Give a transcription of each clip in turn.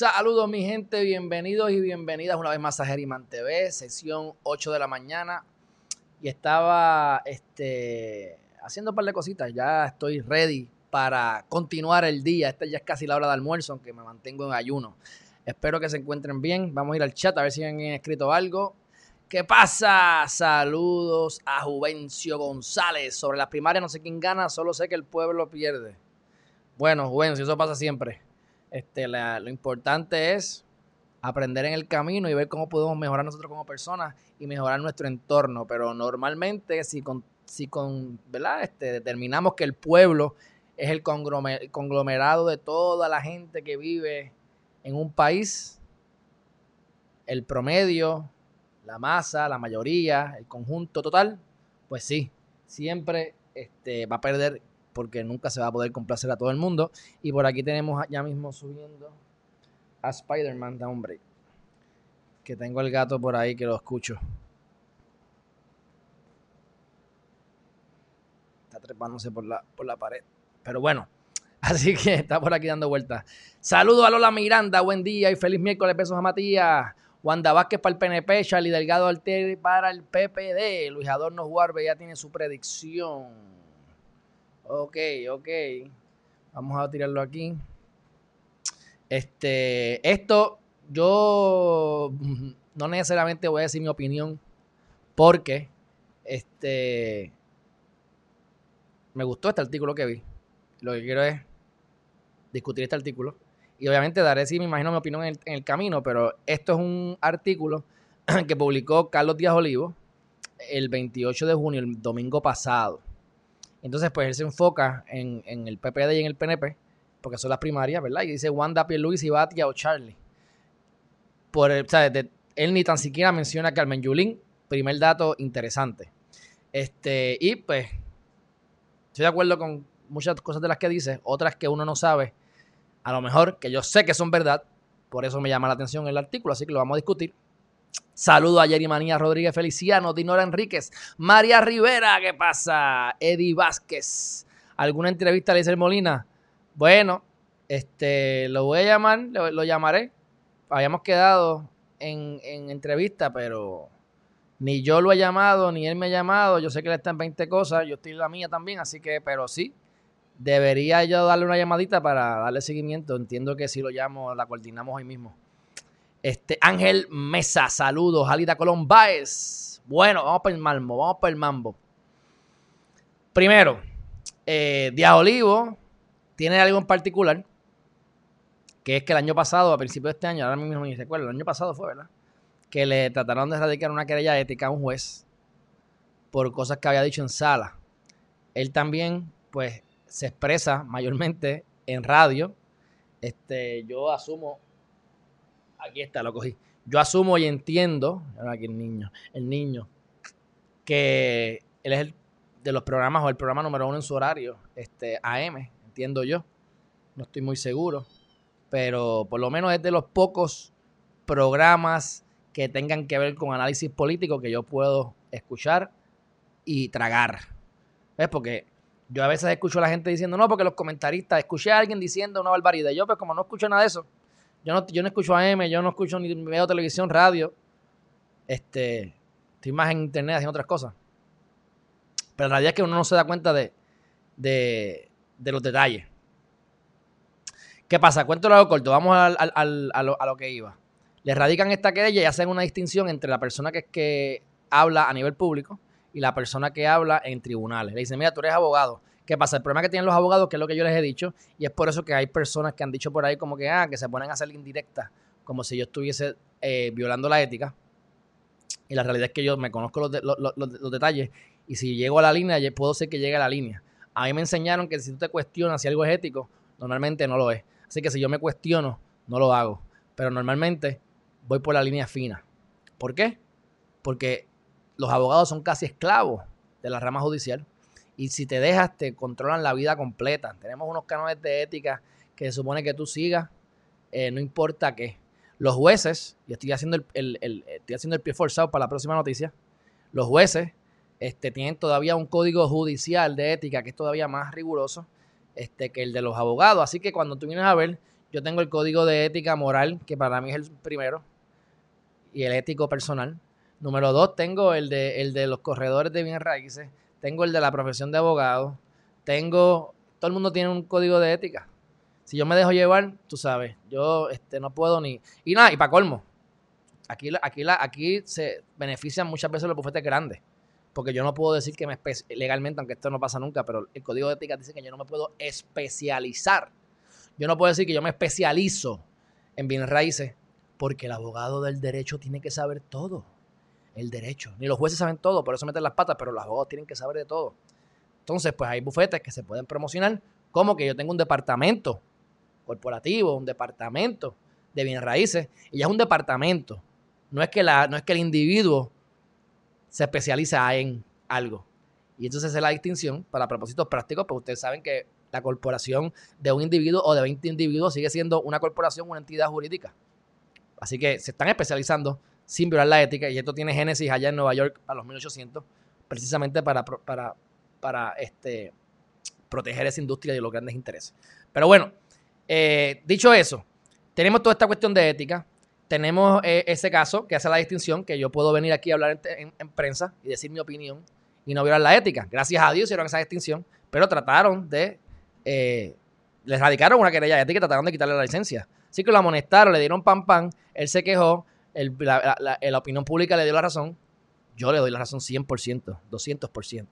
Saludos mi gente, bienvenidos y bienvenidas una vez más a Geriman TV, sesión 8 de la mañana. Y estaba este, haciendo un par de cositas, ya estoy ready para continuar el día. Esta ya es casi la hora de almuerzo, aunque me mantengo en ayuno. Espero que se encuentren bien. Vamos a ir al chat a ver si han escrito algo. ¿Qué pasa? Saludos a Juvencio González. Sobre las primarias no sé quién gana, solo sé que el pueblo pierde. Bueno, Juvencio, eso pasa siempre. Este, lo importante es aprender en el camino y ver cómo podemos mejorar nosotros como personas y mejorar nuestro entorno. Pero normalmente, si con, si con ¿verdad? Este, determinamos que el pueblo es el conglomerado de toda la gente que vive en un país, el promedio, la masa, la mayoría, el conjunto total, pues sí, siempre este, va a perder porque nunca se va a poder complacer a todo el mundo. Y por aquí tenemos ya mismo subiendo a Spider-Man da. Que tengo el gato por ahí que lo escucho. Está trepándose por la, por la pared. Pero bueno, así que está por aquí dando vueltas. Saludos a Lola Miranda, buen día y feliz miércoles. Besos a Matías. Wanda Vázquez para el PNP, Charlie Delgado Alteri para el PPD. Luis Adorno Juarbe ya tiene su predicción. Ok, ok. Vamos a tirarlo aquí. Este, esto yo no necesariamente voy a decir mi opinión porque este me gustó este artículo que vi. Lo que quiero es discutir este artículo y obviamente daré sí me imagino mi opinión en el, camino, pero esto es un artículo que publicó Carlos Díaz Olivo el 28 de junio, el domingo pasado. Entonces, pues él se enfoca en, el PPD y en el PNP, porque son las primarias, ¿verdad? Y dice Wanda, Pierluisi, Batia o Charlie. Por o sea, él ni tan siquiera menciona a Carmen Yulín. Primer dato interesante. Este, y pues, estoy de acuerdo con muchas cosas de las que dice, otras que uno no sabe, a lo mejor que yo sé que son verdad, por eso me llama la atención el artículo, así que lo vamos a discutir. Saludo a Jerry Manía Rodríguez Feliciano, Dinora Enríquez, María Rivera, ¿qué pasa? Eddie Vázquez. ¿Alguna entrevista le dice Molina? Bueno, este, lo voy a llamar, lo, llamaré. Habíamos quedado en, entrevista, pero ni yo lo he llamado, ni él me ha llamado. Yo sé que él está en 20 cosas, yo estoy en la mía también, así que, pero sí, debería yo darle una llamadita para darle seguimiento. Entiendo que si lo llamo, la coordinamos hoy mismo. Este, Ángel Mesa, saludos. Alida Colón. Bueno, vamos para el mambo, vamos para el mambo. Primero, eh, Díaz Olivo tiene algo en particular, que es que el año pasado, a principios de este año, ahora mismo ni recuerdo, el año pasado fue, ¿verdad? Que le trataron de erradicar una querella ética a un juez por cosas que había dicho en sala. Él también, pues, se expresa mayormente en radio. Este, yo asumo Aquí está, lo cogí. Yo asumo y entiendo, aquí el niño, el niño, que él es el de los programas o el programa número uno en su horario, este AM, entiendo yo. No estoy muy seguro, pero por lo menos es de los pocos programas que tengan que ver con análisis político que yo puedo escuchar y tragar. ¿Ves? Porque yo a veces escucho a la gente diciendo, no, porque los comentaristas, escuché a alguien diciendo una barbaridad. Yo, pues como no escucho nada de eso, yo no, yo no escucho AM, yo no escucho ni veo televisión, radio. Este, estoy más en internet haciendo otras cosas. Pero la realidad es que uno no se da cuenta de, de, los detalles. ¿Qué pasa? Cuéntalo algo corto. Vamos a, lo, que iba. Le radican esta querella y hacen una distinción entre la persona que, que habla a nivel público y la persona que habla en tribunales. Le dicen, mira, tú eres abogado. ¿Qué pasa? El problema que tienen los abogados, que es lo que yo les he dicho, y es por eso que hay personas que han dicho por ahí como que, ah, que se ponen a hacer indirectas, como si yo estuviese eh, violando la ética. Y la realidad es que yo me conozco los, detalles, y si llego a la línea, puedo ser que llegue a la línea. A mí me enseñaron que si tú te cuestionas si algo es ético, normalmente no lo es. Así que si yo me cuestiono, no lo hago. Pero normalmente voy por la línea fina. ¿Por qué? Porque los abogados son casi esclavos de la rama judicial. Y si te dejas, te controlan la vida completa. Tenemos unos cánones de ética que se supone que tú sigas, eh, no importa qué. Los jueces, y estoy haciendo el, estoy haciendo el pie forzado para la próxima noticia, los jueces este, tienen todavía un código judicial de ética que es todavía más riguroso este, que el de los abogados. Así que cuando tú vienes a ver, yo tengo el código de ética moral, que para mí es el primero, y el ético personal. Número dos, tengo el de, el de los corredores de bienes raíces, tengo el de la profesión de abogado, tengo, todo el mundo tiene un código de ética. Si yo me dejo llevar, tú sabes, yo este, no puedo ni... Y nada, y para colmo, aquí, aquí, aquí se benefician muchas veces los bufetes grandes porque yo no puedo decir que me legalmente, aunque esto no pasa nunca, pero el código de ética dice que yo no me puedo especializar. Yo no puedo decir que yo me especializo en bienes raíces, porque el abogado del derecho tiene que saber todo. El derecho. Ni los jueces saben todo, por eso meten las patas, pero los abogados tienen que saber de todo. Entonces, pues hay bufetes que se pueden promocionar, como que yo tengo un departamento corporativo, un departamento de bienes raíces, y ya es un departamento. No es que, la, no es que el individuo se especializa en algo. Y entonces es la distinción para propósitos prácticos, pues ustedes saben que la corporación de un individuo o de 20 individuos sigue siendo una corporación, una entidad jurídica. Así que se están especializando sin violar la ética y esto tiene génesis allá en Nueva York a los 1800, precisamente para, para, para este, proteger esa industria de los grandes intereses. Pero bueno, eh, dicho eso, tenemos toda esta cuestión de ética, tenemos eh, ese caso que hace la distinción, que yo puedo venir aquí a hablar en, prensa y decir mi opinión y no violar la ética. Gracias a Dios hicieron esa distinción, pero trataron de... Eh, les radicaron una querella ética y trataron de quitarle la licencia. Así que lo amonestaron, le dieron pan pan, él se quejó, la, la, opinión pública le dio la razón. Yo le doy la razón 100%, 200%.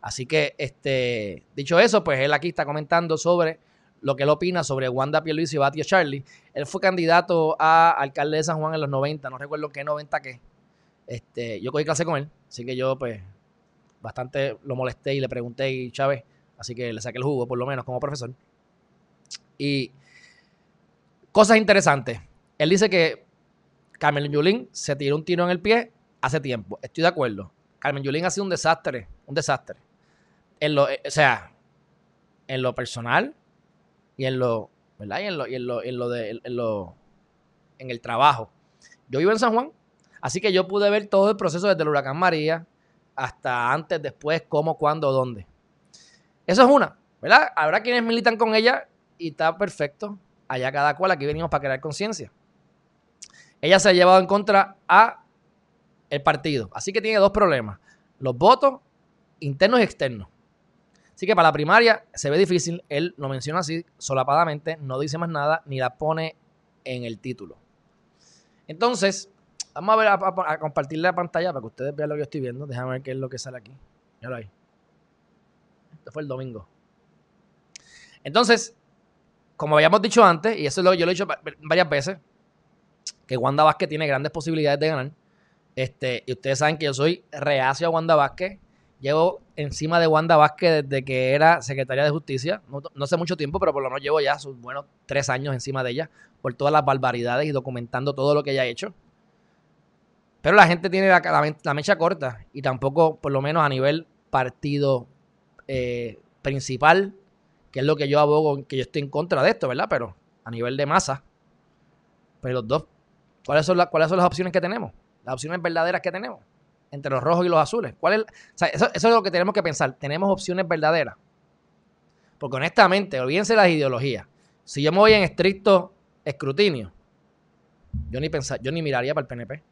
Así que, este, dicho eso, pues él aquí está comentando sobre lo que él opina sobre Wanda Pierluisi y Batia Charlie. Él fue candidato a alcalde de San Juan en los 90, no recuerdo qué 90 qué. Este, yo cogí clase con él, así que yo pues bastante lo molesté y le pregunté y Chávez, así que le saqué el jugo por lo menos como profesor. Y cosas interesantes. Él dice que Carmen Yulín se tiró un tiro en el pie hace tiempo. Estoy de acuerdo. Carmen Yulín ha sido un desastre, un desastre. En lo, o sea, en lo personal, y en lo, ¿verdad? Y en lo, y en lo, en lo de, en lo, en el trabajo. Yo vivo en San Juan, así que yo pude ver todo el proceso desde el huracán María hasta antes, después, cómo, cuándo, dónde. Eso es una, ¿verdad? Habrá quienes militan con ella y está perfecto. Allá cada cual, aquí venimos para crear conciencia. Ella se ha llevado en contra a el partido, así que tiene dos problemas. Los votos internos y externos. Así que para la primaria se ve difícil. Él lo menciona así, solapadamente, no dice más nada, ni la pone en el título. Entonces, vamos a ver, a, compartir la pantalla para que ustedes vean lo que yo estoy viendo. Déjame ver qué es lo que sale aquí. Ya lo hay. Esto fue el domingo. Entonces, como habíamos dicho antes, y eso lo, yo lo he dicho varias veces, que Wanda Vázquez tiene grandes posibilidades de ganar. Este, y ustedes saben que yo soy reacio a Wanda Vázquez Llevo encima de Wanda Vázquez desde que era secretaria de Justicia. No, no, hace mucho tiempo, pero por lo menos llevo ya sus buenos tres años encima de ella por todas las barbaridades y documentando todo lo que ella ha hecho. Pero la gente tiene la, mecha corta y tampoco, por lo menos a nivel partido eh, principal, que es lo que yo abogo, que yo estoy en contra de esto, ¿verdad? Pero a nivel de masa, pues los dos, ¿cuáles son, ¿cuáles son las opciones que tenemos? Las opciones verdaderas que tenemos entre los rojos y los azules. ¿Cuál es? eso, es lo que tenemos que pensar. Tenemos opciones verdaderas. Porque honestamente, olvídense las ideologías. Si yo me voy en estricto escrutinio, yo ni pensar, yo ni miraría para el PNP,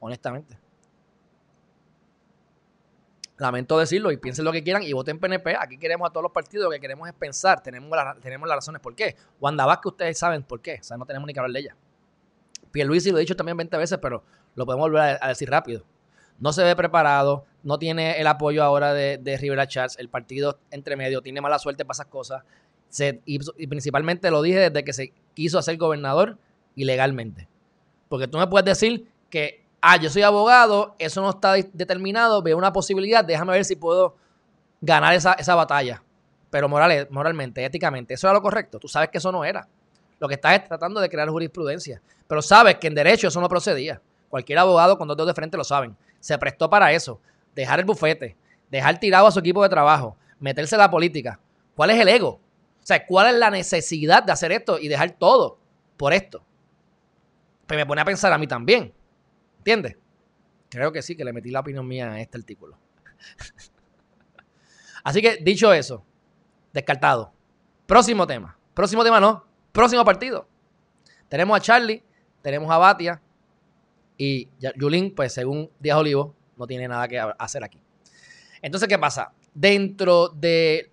honestamente. Lamento decirlo y piensen lo que quieran y voten PNP. Aquí queremos a todos los partidos, lo que queremos es pensar. Tenemos, las razones por qué. Wanda Vázquez, ustedes saben por qué. O sea, no tenemos ni que hablar de ella. Pierluisi lo he dicho también 20 veces, pero lo podemos volver a decir rápido no se ve preparado, no tiene el apoyo ahora de, Rivera Chats, el partido entre medio tiene mala suerte para esas cosas. y, principalmente lo dije desde que se quiso hacer gobernador ilegalmente. Porque tú me puedes decir que, ah, yo soy abogado, eso no está determinado, veo una posibilidad, déjame ver si puedo ganar esa, esa batalla. Pero moral, moralmente, éticamente, eso era lo correcto. Tú sabes que eso no era. Lo que estás es tratando de crear jurisprudencia. Pero sabes que en derecho eso no procedía. Cualquier abogado con dos dedos de frente lo saben se prestó para eso. Dejar el bufete, dejar tirado a su equipo de trabajo, meterse en la política. ¿Cuál es el ego? O sea, ¿cuál es la necesidad de hacer esto y dejar todo por esto? Pues me pone a pensar a mí también. ¿Entiendes? Creo que sí, que le metí la opinión mía a este artículo. Así que, dicho eso, descartado. Próximo tema. Próximo tema no. Próximo partido. Tenemos a Charlie, tenemos a Batia y Yulín, pues según Díaz Olivo, no tiene nada que hacer aquí. Entonces, ¿qué pasa? Dentro de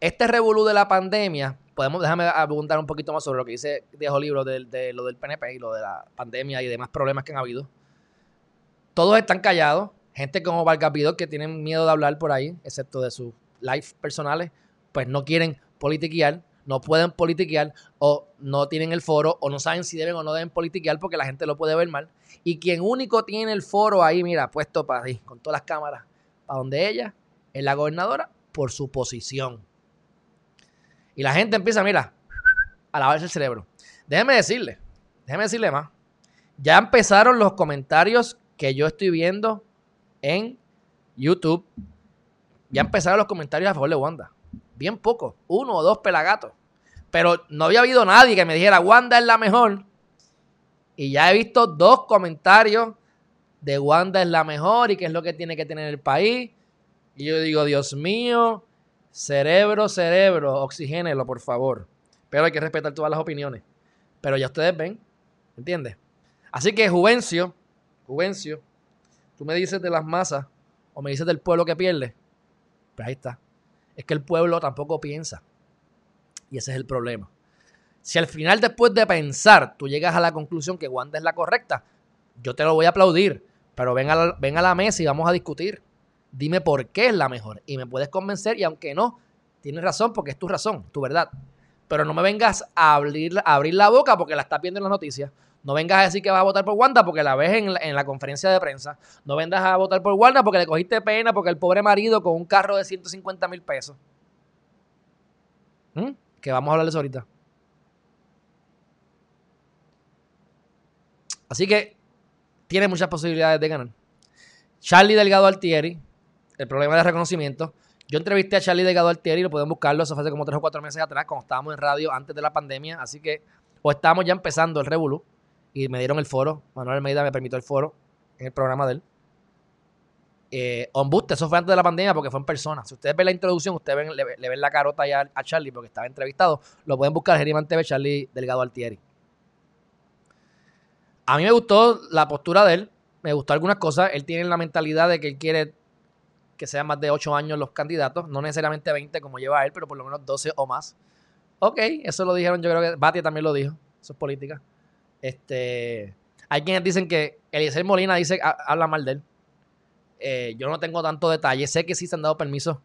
este revolú de la pandemia, podemos, déjame preguntar un poquito más sobre lo que dice Díaz Olivo de, de lo del PNP y lo de la pandemia y demás problemas que han habido. Todos están callados. Gente como Vargas que tienen miedo de hablar por ahí, excepto de sus lives personales, pues no quieren politiquear no pueden politiquear o no tienen el foro o no saben si deben o no deben politiquear porque la gente lo puede ver mal. Y quien único tiene el foro ahí, mira, puesto para ahí, con todas las cámaras, para donde ella es la gobernadora por su posición. Y la gente empieza, mira, a lavarse el cerebro. Déjeme decirle, déjeme decirle más. Ya empezaron los comentarios que yo estoy viendo en YouTube. Ya empezaron los comentarios a favor de Wanda bien poco, uno o dos pelagatos. Pero no había habido nadie que me dijera, Wanda es la mejor. Y ya he visto dos comentarios de Wanda es la mejor y qué es lo que tiene que tener el país. Y yo digo, Dios mío, cerebro, cerebro, oxigénelo, por favor. Pero hay que respetar todas las opiniones. Pero ya ustedes ven, ¿entiendes? Así que Juvencio, Juvencio, tú me dices de las masas o me dices del pueblo que pierde. Pues ahí está es que el pueblo tampoco piensa. Y ese es el problema. Si al final, después de pensar, tú llegas a la conclusión que Wanda es la correcta, yo te lo voy a aplaudir. Pero ven a la, a la mesa y vamos a discutir. Dime por qué es la mejor. Y me puedes convencer, y aunque no, tienes razón, porque es tu razón, tu verdad. Pero no me vengas a abrir, a abrir la boca porque la estás viendo en las noticias. No vengas a decir que vas a votar por Wanda porque la ves en la, conferencia de prensa. No vengas a votar por Wanda porque le cogiste pena porque el pobre marido con un carro de 150 mil pesos. ¿Mm? Que vamos a hablarles ahorita. Así que tiene muchas posibilidades de ganar. Charlie Delgado Altieri, el problema de reconocimiento. Yo entrevisté a Charlie Delgado Altieri, lo pueden buscarlo, eso fue hace como tres o cuatro meses atrás, cuando estábamos en radio antes de la pandemia. Así que, o estábamos ya empezando el Revolu y me dieron el foro. Manuel Almeida me permitió el foro en el programa de él. Eh, eso fue antes de la pandemia porque fue en persona. Si ustedes ven la introducción, ustedes le, ven la carota ya a, Charlie porque estaba entrevistado. Lo pueden buscar Geriman TV, Charlie Delgado Altieri. A mí me gustó la postura de él. Me gustó algunas cosas. Él tiene la mentalidad de que él quiere que sean más de 8 años los candidatos. No necesariamente 20 como lleva él, pero por lo menos 12 o más. Ok, eso lo dijeron. Yo creo que Batia también lo dijo. Eso es política. Este, hay quienes dicen que Eliezer Molina dice, habla mal de él. Eh, yo no tengo tanto detalle. Sé que sí se han dado permisos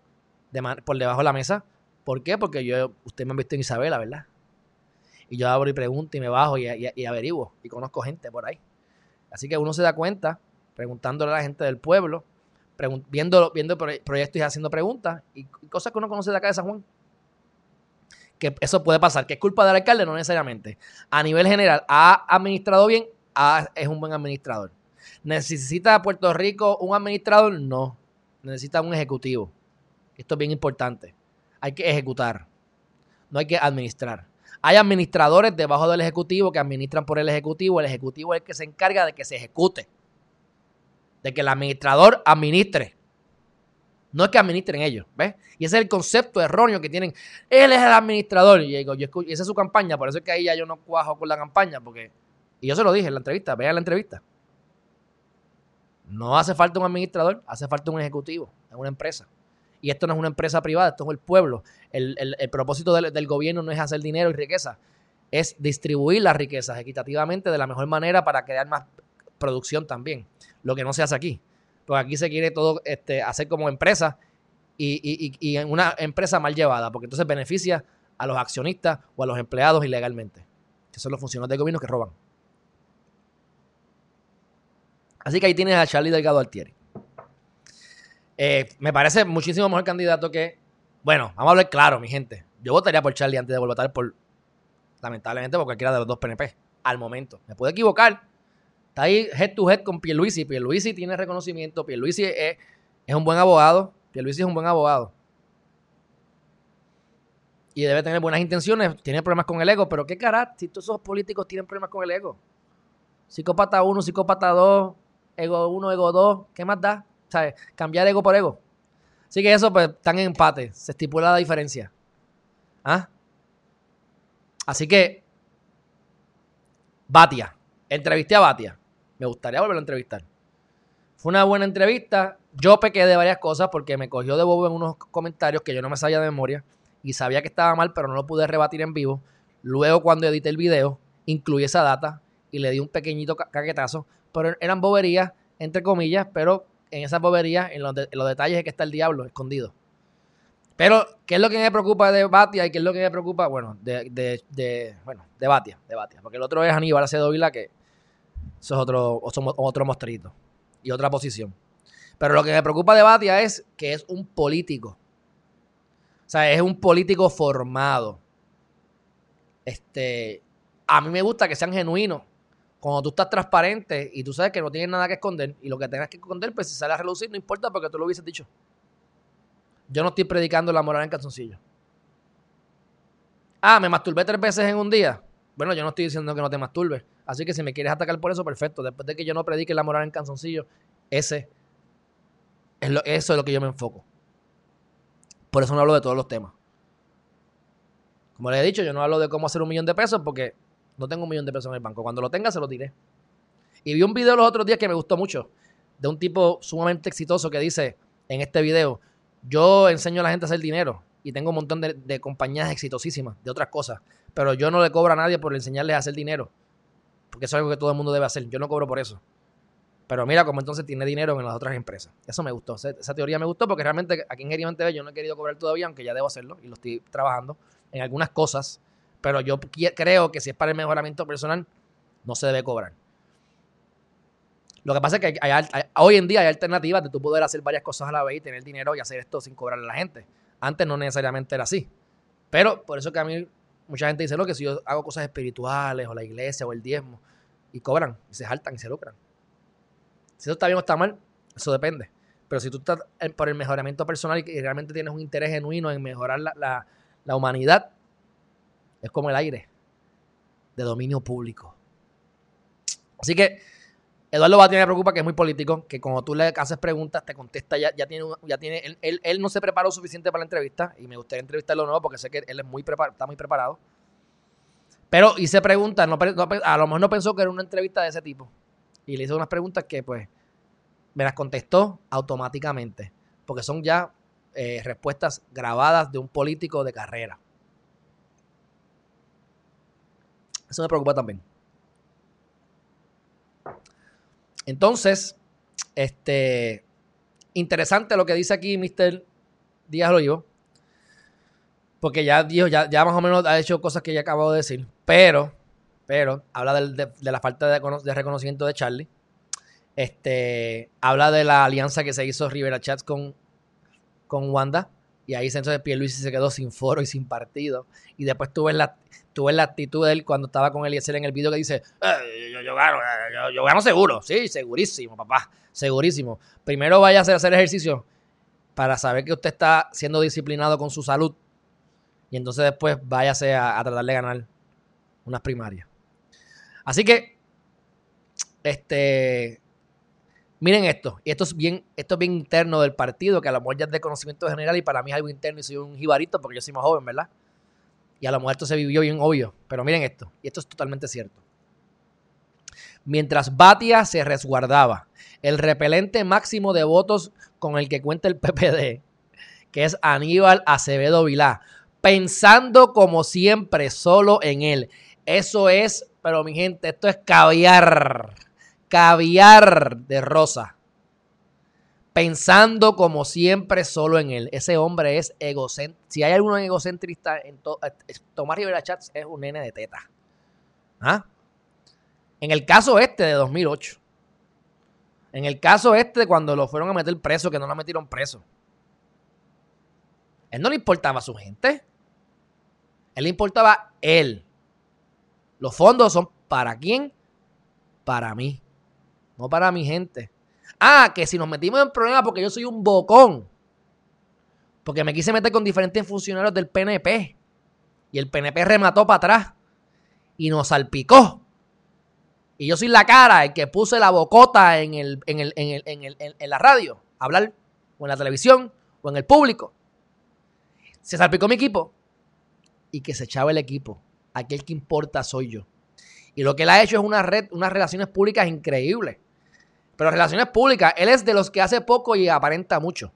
por debajo de la mesa. ¿Por qué? Porque yo, usted me han visto en Isabela, ¿verdad? Y yo abro y pregunto y me bajo y, y, averiguo. Y conozco gente por ahí. Así que uno se da cuenta, preguntándole a la gente del pueblo, viendo, viendo proyectos y haciendo preguntas y cosas que uno conoce de acá de San Juan que eso puede pasar. ¿Que es culpa del alcalde? No necesariamente. A nivel general, ¿ha administrado bien? A es un buen administrador. ¿Necesita Puerto Rico un administrador? No. Necesita un ejecutivo. Esto es bien importante. Hay que ejecutar. No hay que administrar. Hay administradores debajo del ejecutivo que administran por el ejecutivo. El ejecutivo es el que se encarga de que se ejecute. De que el administrador administre. No es que administren ellos, ¿ves? Y ese es el concepto erróneo que tienen. Él es el administrador. Y, digo, yo, esa es su campaña, por eso es que ahí ya yo no cuajo con la campaña, porque. Y yo se lo dije en la entrevista, vean la entrevista. No hace falta un administrador, hace falta un ejecutivo en una empresa. Y esto no es una empresa privada, esto es el pueblo. El, propósito del, del, gobierno no es hacer dinero y riqueza, es distribuir las riquezas equitativamente de la mejor manera para crear más producción también. Lo que no se hace aquí. Porque aquí se quiere todo este, hacer como empresa y, y, en una empresa mal llevada, porque entonces beneficia a los accionistas o a los empleados ilegalmente, que son los funcionarios del gobierno que roban. Así que ahí tienes a Charlie Delgado Altieri. Eh, me parece muchísimo mejor candidato que. Bueno, vamos a hablar claro, mi gente. Yo votaría por Charlie antes de votar por. Lamentablemente, por cualquiera de los dos PNP. Al momento. Me puedo equivocar, Está ahí head to head con Pierluisi. Pierluisi tiene reconocimiento. Pierluisi es, es un buen abogado. Pierluisi es un buen abogado. Y debe tener buenas intenciones. Tiene problemas con el ego. Pero qué carácter. Si todos esos políticos tienen problemas con el ego. Psicópata 1, psicópata 2, ego 1, ego 2. ¿Qué más da? ¿Sabes? Cambiar ego por ego. Así que eso, pues, están en empate. Se estipula la diferencia. ¿Ah? Así que, Batia. Entrevisté a Batia. Me gustaría volverlo a entrevistar. Fue una buena entrevista. Yo pequé de varias cosas porque me cogió de bobo en unos comentarios que yo no me sabía de memoria y sabía que estaba mal, pero no lo pude rebatir en vivo. Luego, cuando edité el video, incluí esa data y le di un pequeñito caquetazo. Pero eran boberías, entre comillas, pero en esas boberías, en los, detalles es que está el diablo escondido. Pero, ¿qué es lo que me preocupa de Batia y qué es lo que me preocupa? Bueno, de, de, bueno, de Batia, de Batia. Porque el otro es Aníbal Acedo Vila, que eso es otro, otro mostrito y otra posición. Pero lo que me preocupa de Batia es que es un político. O sea, es un político formado. Este, a mí me gusta que sean genuinos. Cuando tú estás transparente y tú sabes que no tienes nada que esconder y lo que tengas que esconder, pues si sale a relucir, no importa porque tú lo hubieses dicho. Yo no estoy predicando la moral en calzoncillo. Ah, me masturbé tres veces en un día. Bueno, yo no estoy diciendo que no te masturbes. Así que si me quieres atacar por eso, perfecto. Después de que yo no predique la moral en calzoncillo, ese es lo, eso es lo que yo me enfoco. Por eso no hablo de todos los temas. Como les he dicho, yo no hablo de cómo hacer un millón de pesos porque no tengo un millón de pesos en el banco. Cuando lo tenga, se lo diré. Y vi un video los otros días que me gustó mucho. De un tipo sumamente exitoso que dice en este video, yo enseño a la gente a hacer dinero y tengo un montón de, compañías exitosísimas, de otras cosas. Pero yo no le cobro a nadie por enseñarles a hacer dinero. Porque eso es algo que todo el mundo debe hacer. Yo no cobro por eso. Pero mira cómo entonces tiene dinero en las otras empresas. Eso me gustó. Esa teoría me gustó porque realmente aquí en Geriman TV yo no he querido cobrar todavía, aunque ya debo hacerlo y lo estoy trabajando en algunas cosas. Pero yo creo que si es para el mejoramiento personal, no se debe cobrar. Lo que pasa es que hoy en día hay alternativas de tú poder hacer varias cosas a la vez y tener dinero y hacer esto sin cobrarle a la gente. Antes no necesariamente era así. Pero por eso que a mí mucha gente dice, lo que si yo hago cosas espirituales o la iglesia o el diezmo y cobran y se saltan y se lucran. Si eso está bien o está mal, eso depende. Pero si tú estás por el mejoramiento personal y realmente tienes un interés genuino en mejorar la, la humanidad, es como el aire de dominio público. Así que Eduardo Batia me preocupa que es muy político, que cuando tú le haces preguntas, te contesta, ya, ya tiene, ya tiene él, no se preparó suficiente para la entrevista y me gustaría entrevistarlo nuevo porque sé que él es muy está muy preparado. Pero hice preguntas, no, a lo mejor no pensó que era una entrevista de ese tipo. Y le hice unas preguntas que pues me las contestó automáticamente, porque son ya eh, respuestas grabadas de un político de carrera. Eso me preocupa también. Entonces, este, interesante lo que dice aquí Mr. Díaz Olivo. Porque ya dijo, ya, ya más o menos ha hecho cosas que ya acabo de decir. Pero, pero, habla de, la falta de, de, reconocimiento de Charlie. Este, habla de la alianza que se hizo Rivera Chats con, con Wanda. Y ahí entonces Pierluisi se quedó sin foro y sin partido. Y después tuve la, tuve la actitud de él cuando estaba con Eliezer en el video que dice, eh, yo, yo, gano, eh, yo, gano seguro. Sí, segurísimo, papá, segurísimo. Primero vaya a hacer, hacer ejercicio para saber que usted está siendo disciplinado con su salud. Y entonces después váyase a, a tratar de ganar unas primarias. Así que, este, Miren esto, y esto es bien, esto es bien interno del partido, que a lo mejor ya es de conocimiento general y para mí es algo interno y soy un jibarito porque yo soy más joven, ¿verdad? Y a lo mejor esto se vivió bien obvio, pero miren esto, y esto es totalmente cierto. Mientras Batia se resguardaba, el repelente máximo de votos con el que cuenta el PPD, que es Aníbal Acevedo Vilá, pensando como siempre solo en él. Eso es, pero mi gente, esto es caviar caviar de rosa. Pensando como siempre solo en él. Ese hombre es egocéntrico. Si hay alguno egocentrista, en Tomás Rivera Chats es un nene de teta. ¿Ah? En el caso este de 2008. En el caso este de cuando lo fueron a meter preso, que no lo metieron preso. Él no le importaba a su gente. Él le importaba él. Los fondos son para quién? Para mí no para mi gente. Ah, que si nos metimos en problemas porque yo soy un bocón, porque me quise meter con diferentes funcionarios del PNP y el PNP remató para atrás y nos salpicó. Y yo soy la cara, el que puse la bocota en, el, en, el, en, el, en, la radio, hablar, o en la televisión, o en el público. Se salpicó mi equipo y que se echaba el equipo. Aquel que importa soy yo. Y lo que él ha hecho es una red, unas relaciones públicas increíbles. Pero relaciones públicas, él es de los que hace poco y aparenta mucho.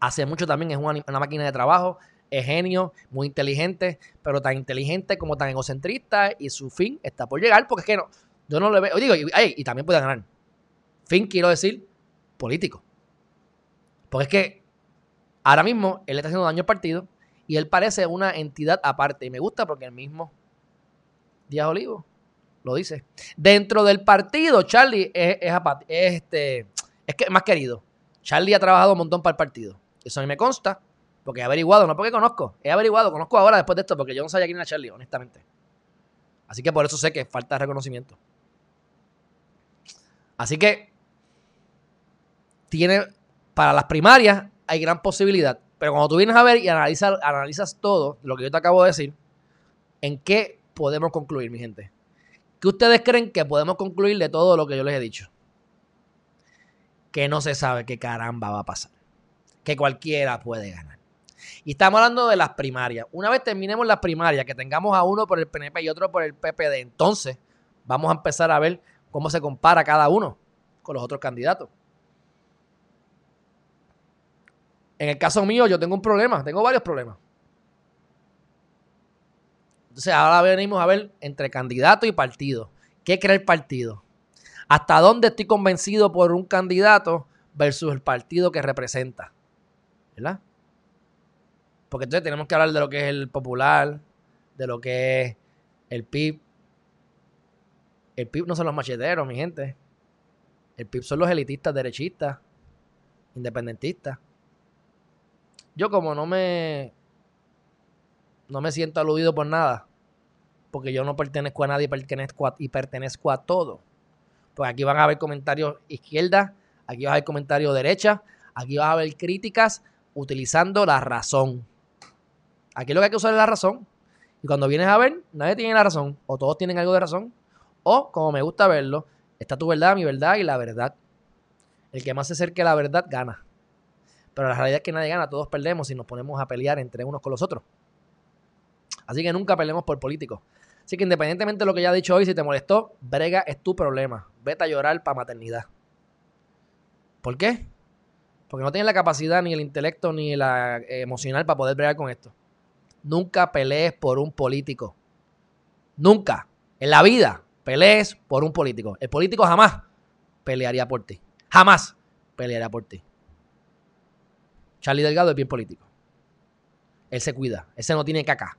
Hace mucho también es una, máquina de trabajo, es genio, muy inteligente, pero tan inteligente como tan egocentrista y su fin está por llegar porque es que no, yo no le veo, digo, y, y también puede ganar. Fin quiero decir político. Porque es que ahora mismo él está haciendo daño al partido y él parece una entidad aparte y me gusta porque el mismo Díaz Olivo lo dice. Dentro del partido, Charlie es, es, este, es que más querido. Charlie ha trabajado un montón para el partido. Eso a mí me consta. Porque he averiguado, no porque conozco, he averiguado, conozco ahora después de esto, porque yo no sabía quién era Charlie, honestamente. Así que por eso sé que falta reconocimiento. Así que tiene, para las primarias hay gran posibilidad. Pero cuando tú vienes a ver y analizas, analizas todo lo que yo te acabo de decir, ¿en qué podemos concluir, mi gente? ¿Qué ustedes creen que podemos concluir de todo lo que yo les he dicho? Que no se sabe qué caramba va a pasar. Que cualquiera puede ganar. Y estamos hablando de las primarias. Una vez terminemos las primarias, que tengamos a uno por el PNP y otro por el PPD, entonces vamos a empezar a ver cómo se compara cada uno con los otros candidatos. En el caso mío, yo tengo un problema, tengo varios problemas. Entonces, ahora venimos a ver entre candidato y partido. ¿Qué cree el partido? ¿Hasta dónde estoy convencido por un candidato versus el partido que representa? ¿Verdad? Porque entonces tenemos que hablar de lo que es el popular, de lo que es el PIB. El PIB no son los macheteros, mi gente. El PIB son los elitistas, derechistas, independentistas. Yo como no me no me siento aludido por nada, porque yo no pertenezco a nadie pertenezco y pertenezco a todo. Pues aquí van a haber comentarios izquierda, aquí va a haber comentarios derecha, aquí va a haber críticas utilizando la razón. Aquí lo que hay que usar es la razón. Y cuando vienes a ver, nadie tiene la razón. O todos tienen algo de razón. O, como me gusta verlo, está tu verdad, mi verdad y la verdad. El que más se acerque a la verdad gana. Pero la realidad es que nadie gana, todos perdemos si nos ponemos a pelear entre unos con los otros. Así que nunca peleemos por políticos. Así que independientemente de lo que ya he dicho hoy, si te molestó, brega es tu problema. Vete a llorar para maternidad. ¿Por qué? Porque no tienes la capacidad, ni el intelecto, ni la eh, emocional para poder bregar con esto. Nunca pelees por un político. Nunca. En la vida pelees por un político. El político jamás pelearía por ti. Jamás pelearía por ti. Charlie Delgado es bien político. Él se cuida. Ese no tiene caca.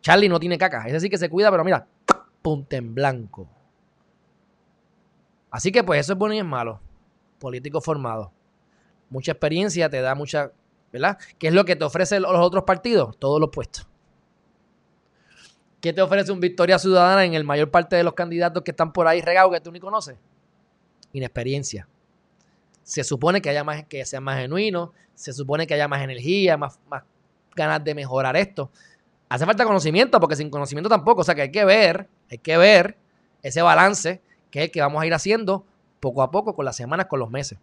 Charlie no tiene caca. Ese sí que se cuida, pero mira, punta en blanco. Así que pues eso es bueno y es malo. Político formado. Mucha experiencia te da mucha ¿verdad? ¿Qué es lo que te ofrecen los otros partidos? Todo lo opuesto. ¿Qué te ofrece un Victoria Ciudadana en el mayor parte de los candidatos que están por ahí regados que tú ni conoces? Inexperiencia. Se supone que haya más, que sea más genuino, se supone que haya más energía, más, más ganas de mejorar esto. Hace falta conocimiento, porque sin conocimiento tampoco. O sea que hay que ver, hay que ver ese balance que es el que vamos a ir haciendo poco a poco, con las semanas, con los meses.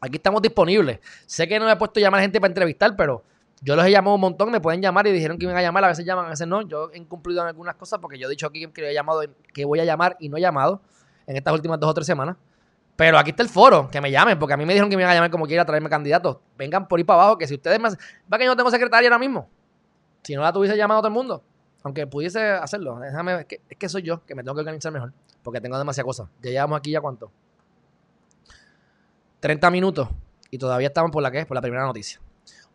Aquí estamos disponibles. Sé que no me he puesto a llamar a gente para entrevistar, pero yo los he llamado un montón, me pueden llamar y dijeron que iban a llamar, a veces llaman, a veces no. Yo he incumplido en algunas cosas porque yo he dicho aquí que he llamado, que voy a llamar y no he llamado en estas últimas dos o tres semanas. Pero aquí está el foro, que me llamen, porque a mí me dijeron que me iban a llamar como quiera traerme candidatos. Vengan por ahí para abajo, que si ustedes más. Va que yo no tengo secretaria ahora mismo. Si no la tuviese llamado a todo el mundo. Aunque pudiese hacerlo. Déjame, es que, es que soy yo, que me tengo que organizar mejor. Porque tengo demasiadas cosas. Ya llevamos aquí ya cuánto. 30 minutos y todavía estamos por la que es, por la primera noticia.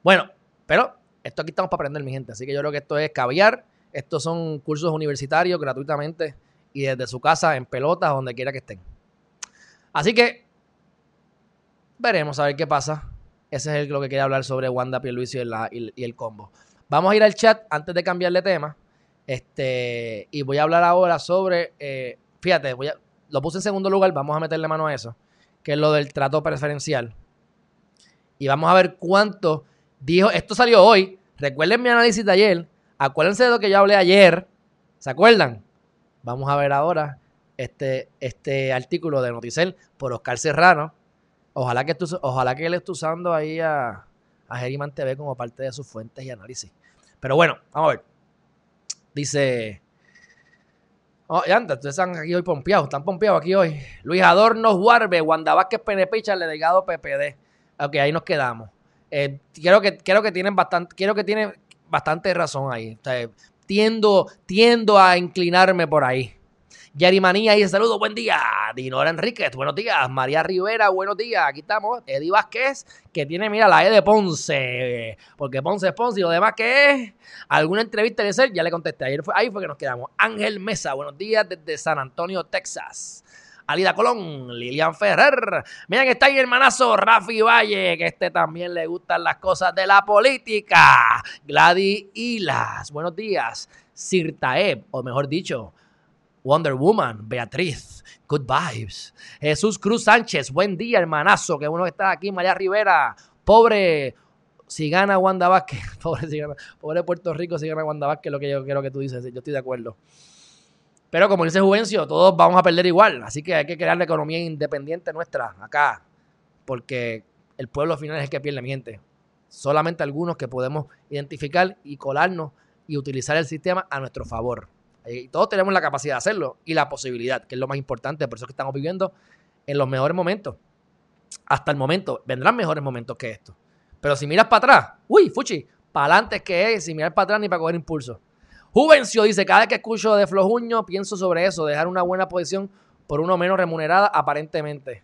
Bueno, pero esto aquí estamos para aprender, mi gente. Así que yo creo que esto es caviar. Estos son cursos universitarios gratuitamente y desde su casa, en pelotas, donde quiera que estén. Así que veremos a ver qué pasa. Ese es lo que quería hablar sobre Wanda Pierluisi y, y, el combo. Vamos a ir al chat antes de cambiarle tema. Este, y voy a hablar ahora sobre. Eh, fíjate, voy a, lo puse en segundo lugar, vamos a meterle mano a eso, que es lo del trato preferencial. Y vamos a ver cuánto dijo, esto salió hoy, recuerden mi análisis de ayer, acuérdense de lo que yo hablé ayer, ¿se acuerdan? Vamos a ver ahora este, este artículo de Noticel por Oscar Serrano. Ojalá que, ojalá que él esté usando ahí a, a Geriman TV como parte de sus fuentes y análisis. Pero bueno, vamos a ver. Dice. Oh, ya antes, ustedes están aquí hoy pompeados, están pompeados aquí hoy. Luis Adorno Guarbe, Wanda Vázquez PNP y PPD. Ok, ahí nos quedamos. Eh, quiero, que, quiero que tienen bastante, quiero que tienen bastante razón ahí. tiendo, tiendo a inclinarme por ahí. Yarimanía y saludo, buen día. Dinora Enríquez, buenos días. María Rivera, buenos días. Aquí estamos. Eddie Vázquez, que tiene, mira, la E de Ponce. Porque Ponce es Ponce y lo demás que es. ¿Alguna entrevista de ser? Ya le contesté. Ayer fue, ahí fue que nos quedamos. Ángel Mesa, buenos días desde San Antonio, Texas. Alida Colón, Lilian Ferrer. Miren, está ahí el hermanazo Rafi Valle, que este también le gustan las cosas de la política. Gladys Hilas, buenos días. Sirtaeb, o mejor dicho, Wonder Woman, Beatriz, Good Vibes. Jesús Cruz Sánchez, buen día, hermanazo. Que estás aquí. María Rivera, pobre si gana Wanda Vázquez, pobre, si gana, pobre Puerto Rico si gana Wanda Vázquez, lo que yo quiero que tú dices, yo estoy de acuerdo. Pero como dice Juvencio, todos vamos a perder igual, así que hay que crear la economía independiente nuestra acá, porque el pueblo al final es el que pierde, mi gente. Solamente algunos que podemos identificar y colarnos y utilizar el sistema a nuestro favor. Y todos tenemos la capacidad de hacerlo y la posibilidad, que es lo más importante. Por eso que estamos viviendo en los mejores momentos. Hasta el momento, vendrán mejores momentos que esto. Pero si miras para atrás, uy, fuchi, para adelante que es, sin mirar para atrás ni para coger impulso. Juvencio dice, cada vez que escucho de Flojuño, pienso sobre eso, dejar una buena posición por uno menos remunerada, aparentemente.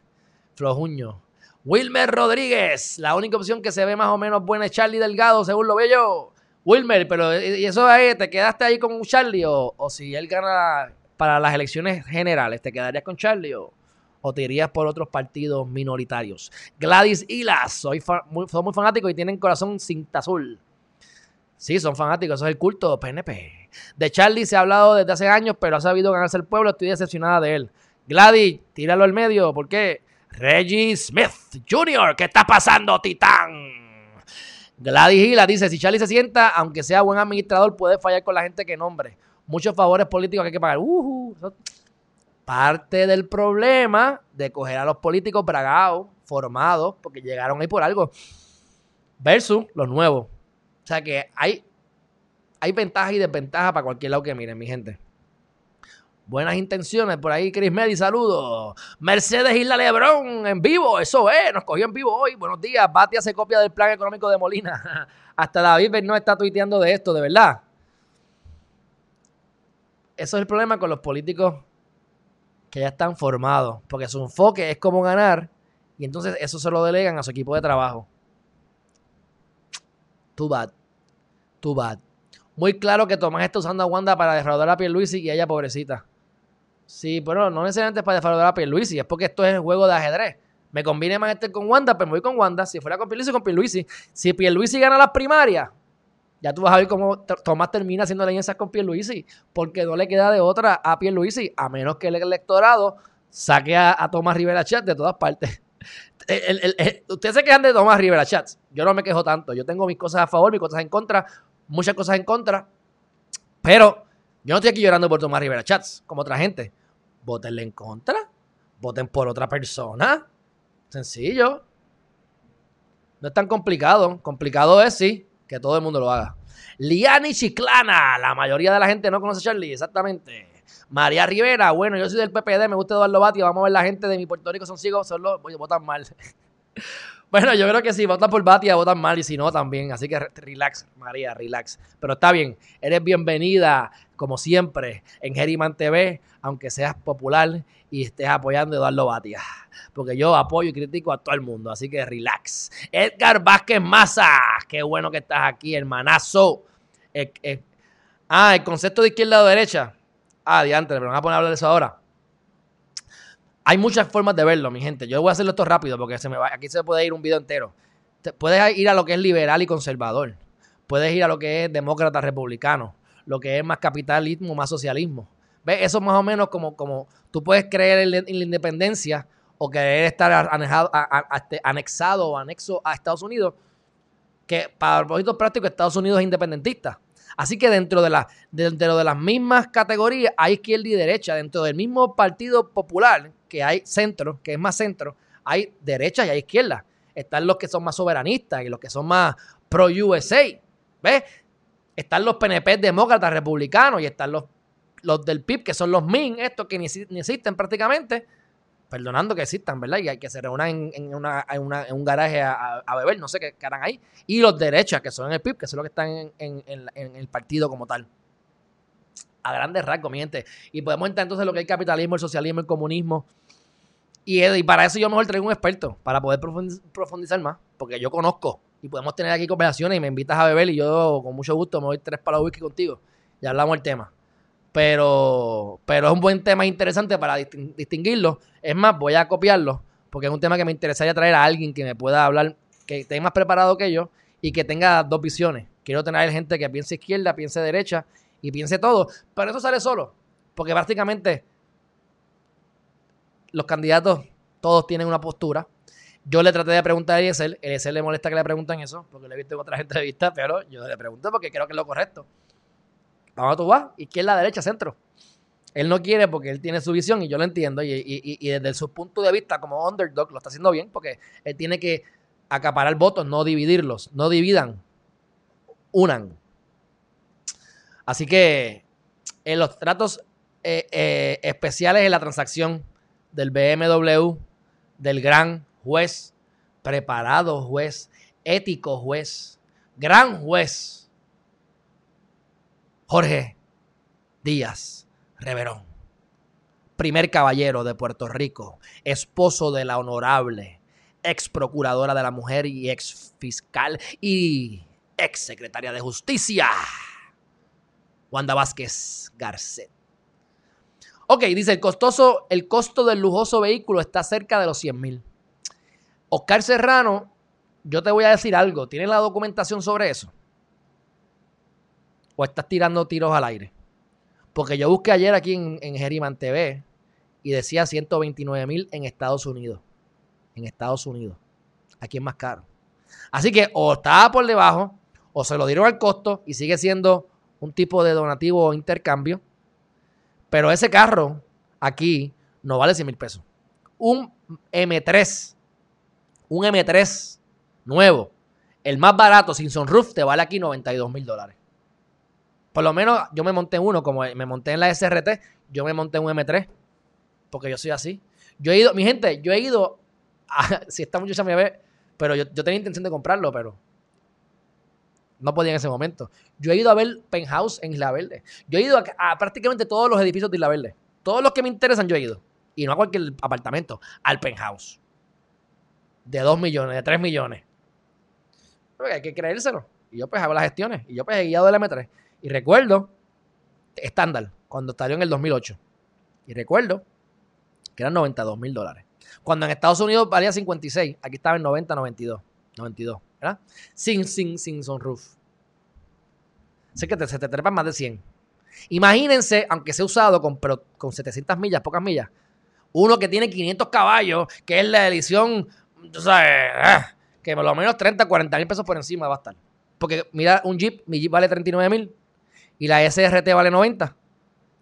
Flojuño. Wilmer Rodríguez, la única opción que se ve más o menos buena es Charlie Delgado, según lo veo. Wilmer, pero ¿y eso ahí, te quedaste ahí con Charlie? O, si él gana para las elecciones generales, ¿te quedarías con Charlie o, te irías por otros partidos minoritarios? Gladys Hilas, soy muy, son muy fanáticos y tienen corazón cinta azul. Sí, son fanáticos, eso es el culto PNP. De Charlie se ha hablado desde hace años, pero ha sabido ganarse el pueblo, estoy decepcionada de él. Gladys, tíralo al medio, ¿por qué? Reggie Smith Jr., ¿qué está pasando, Titán? Gladys Gila dice, si Charlie se sienta, aunque sea buen administrador, puede fallar con la gente que nombre. Muchos favores políticos que hay que pagar. parte del problema de coger a los políticos bragados, formados, porque llegaron ahí por algo, versus los nuevos. O sea que hay, hay ventajas y desventajas para cualquier lado que miren, mi gente. Buenas intenciones por ahí, Chris Medi, saludos. Mercedes Isla Lebrón en vivo, eso es, nos cogió en vivo hoy. Buenos días, Batia se copia del plan económico de Molina. Hasta David no está tuiteando de esto, de verdad. Eso es el problema con los políticos que ya están formados, porque su enfoque es cómo ganar y entonces eso se lo delegan a su equipo de trabajo. Too bad. Too bad. Muy claro que Tomás está usando a Wanda para defraudar a Pierluisi y ella pobrecita. Sí, pero no necesariamente para defraudar a Pierluisi, es porque esto es el juego de ajedrez. Me conviene más este con Wanda, pues me voy con Wanda. Si fuera con Pierluisi, con Pierluisi. Si Pierluisi gana las primarias, ya tú vas a ver cómo Tomás termina haciendo alianzas con Pierluisi, porque no le queda de otra a Pierluisi, a menos que el electorado saque a, Tomás Rivera Chat de todas partes. ustedes se quejan de Tomás Rivera Chat. Yo no me quejo tanto. Yo tengo mis cosas a favor, mis cosas en contra, muchas cosas en contra. Pero yo no estoy aquí llorando por Tomás Rivera Chats, como otra gente. Votenle en contra. Voten por otra persona. Sencillo. No es tan complicado. Complicado es, sí, que todo el mundo lo haga. Liani Chiclana. La mayoría de la gente no conoce a Charlie, exactamente. María Rivera. Bueno, yo soy del PPD, me gusta Eduardo Batia. Vamos a ver la gente de mi Puerto Rico son ciegos, solo votan mal. Bueno, yo creo que si votas por Batia, votan mal y si no, también. Así que relax, María, relax. Pero está bien, eres bienvenida, como siempre, en Geriman TV, aunque seas popular y estés apoyando a Eduardo Batia. Porque yo apoyo y critico a todo el mundo, así que relax. Edgar Vázquez Maza, qué bueno que estás aquí, hermanazo. Eh, eh, ah, el concepto de izquierda o derecha. Ah, diantre, pero vamos a poner a hablar de eso ahora. Hay muchas formas de verlo, mi gente. Yo voy a hacerlo esto rápido porque se me va, aquí se puede ir un video entero. puedes ir a lo que es liberal y conservador. Puedes ir a lo que es demócrata republicano. Lo que es más capitalismo, más socialismo. ¿Ves? Eso más o menos como, como tú puedes creer en, la independencia o querer estar este, anexado o anexo a Estados Unidos, que para propósitos prácticos Estados Unidos es independentista. Así que dentro de, la, dentro de las mismas categorías hay izquierda y derecha. Dentro del mismo Partido Popular, que hay centro, que es más centro, hay derecha y hay izquierda. Están los que son más soberanistas y los que son más pro-USA. ¿Ves? Están los PNP demócratas republicanos y están los, los del PIB, que son los MIN, estos que ni, existen prácticamente perdonando que existan, ¿verdad? Y hay que se reúnan en, un garaje a, beber, no sé qué, harán ahí. Y los derechas, que son en el PIB, que son los que están en, el partido como tal. A grandes rasgos, mi. Y podemos entender entonces lo que es el capitalismo, el socialismo, el comunismo. Y, y para eso yo mejor traigo un experto, para poder profundizar más, porque yo conozco y podemos tener aquí conversaciones y me invitas a beber y yo con mucho gusto me voy tres para whisky contigo y hablamos el tema. Pero, pero es un buen tema interesante para distinguirlo. Es más, voy a copiarlo porque es un tema que me interesaría traer a alguien que me pueda hablar, que esté más preparado que yo y que tenga dos visiones. Quiero tener gente que piense izquierda, piense derecha y piense todo. Pero eso sale solo, porque prácticamente los candidatos todos tienen una postura yo le traté de preguntar a Eliezer, Eliezer le molesta que le pregunten eso, porque le he visto en otras entrevistas, pero yo le pregunto porque creo que es lo correcto. Vamos a tu vas, izquierda, derecha, centro. Él no quiere porque él tiene su visión y yo lo entiendo. Y, desde su punto de vista como underdog lo está haciendo bien porque él tiene que acaparar votos, no dividirlos. No dividan, unan. Así que en los tratos eh, eh, especiales en la transacción del BMW, del Gran juez, preparado juez, ético juez, gran juez, Jorge Díaz Reverón, primer caballero de Puerto Rico, esposo de la honorable ex procuradora de la mujer y ex fiscal y ex secretaria de justicia, Wanda Vázquez Garcet. Ok, dice el costoso, el costo del lujoso vehículo está cerca de los 100 mil. Oscar Serrano, yo te voy a decir algo. ¿Tienes la documentación sobre eso? ¿O estás tirando tiros al aire? Porque yo busqué ayer aquí en, en Geriman TV y decía 129 mil en Estados Unidos. En Estados Unidos. Aquí es más caro. Así que o estaba por debajo o se lo dieron al costo y sigue siendo un tipo de donativo o intercambio. Pero ese carro aquí no vale 100 mil pesos. Un M3 un M3 nuevo, el más barato sin sunroof, te vale aquí 92 mil dólares. Por lo menos yo me monté uno, como me monté en la SRT, yo me monté un M3, porque yo soy así. Yo he ido, mi gente, yo he ido, si esta muchacha me ve, pero yo, tenía intención de comprarlo, pero no podía en ese momento. Yo he ido a ver Penthouse en Isla Verde. Yo he ido a, prácticamente todos los edificios de Isla Verde. Todos los que me interesan yo he ido. Y no a cualquier apartamento, al Penthouse de 2 millones, de 3 millones. Porque hay que creérselo. Y yo pues hago las gestiones. Y yo pues he guiado el M3. Y recuerdo, estándar, cuando salió en el 2008. Y recuerdo que eran 92 mil dólares. Cuando en Estados Unidos valía 56, aquí estaba en 90, 92. 92, ¿verdad? Sin, sin, sin sunroof. Así que se te trepan más de 100. Imagínense, aunque sea usado con, con 700 millas, pocas millas, uno que tiene 500 caballos, que es la edición tú sabes, ah, que por lo menos 30, 40 mil pesos por encima va a estar. Porque mira, un Jeep, mi Jeep vale 39 mil y la SRT vale 90.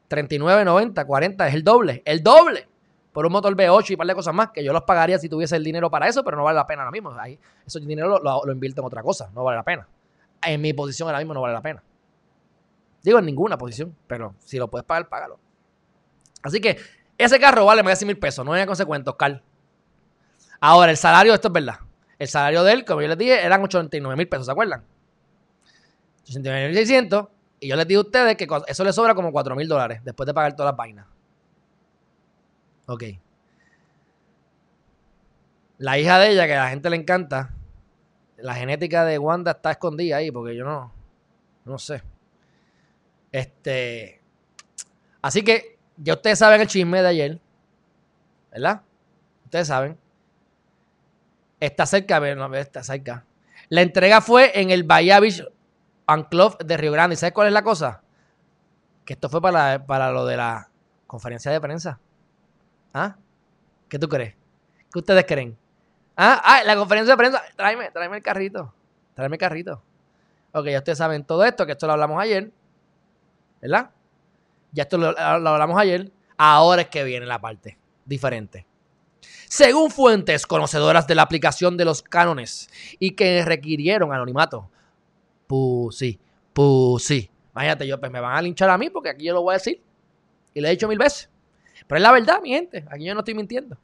39, 90, 40, es el doble, el doble. Por un motor V8 y par de cosas más, que yo los pagaría si tuviese el dinero para eso, pero no vale la pena ahora mismo. Ahí, ese dinero lo, invierto en otra cosa, no vale la pena. En mi posición ahora mismo no vale la pena. Digo, en ninguna posición, pero si lo puedes pagar, págalo. Así que ese carro vale más de 100 mil pesos, no hay consecuencia, Oscar. Ahora, el salario, esto es verdad. El salario de él, como yo les dije, eran 89 mil pesos, ¿se acuerdan? 89.600. Y yo les dije a ustedes que eso le sobra como 4 mil dólares después de pagar todas las vainas. Ok. La hija de ella, que a la gente le encanta, la genética de Wanda está escondida ahí, porque yo no, no sé. Este. Así que ya ustedes saben el chisme de ayer, ¿verdad? Ustedes saben. Está cerca, ver, no, está cerca. La entrega fue en el Bahía Beach Enclave de Río Grande. ¿Y sabes cuál es la cosa? Que esto fue para, para lo de la Conferencia de prensa. ¿Ah? ¿Qué tú crees? ¿Qué ustedes creen? ¿Ah? ah la conferencia de prensa. Tráeme, tráeme el carrito. Tráeme el carrito. Ok, ya ustedes saben todo esto, que esto lo hablamos ayer. ¿Verdad? Ya esto lo, lo hablamos ayer. Ahora es que viene la parte diferente. Según fuentes conocedoras de la aplicación de los cánones y que requirieron anonimato. Pusi, pusi. Imagínate, yo, pues me van a linchar a mí porque aquí yo lo voy a decir. Y lo he dicho mil veces. Pero es la verdad, mi gente. Aquí yo no estoy mintiendo.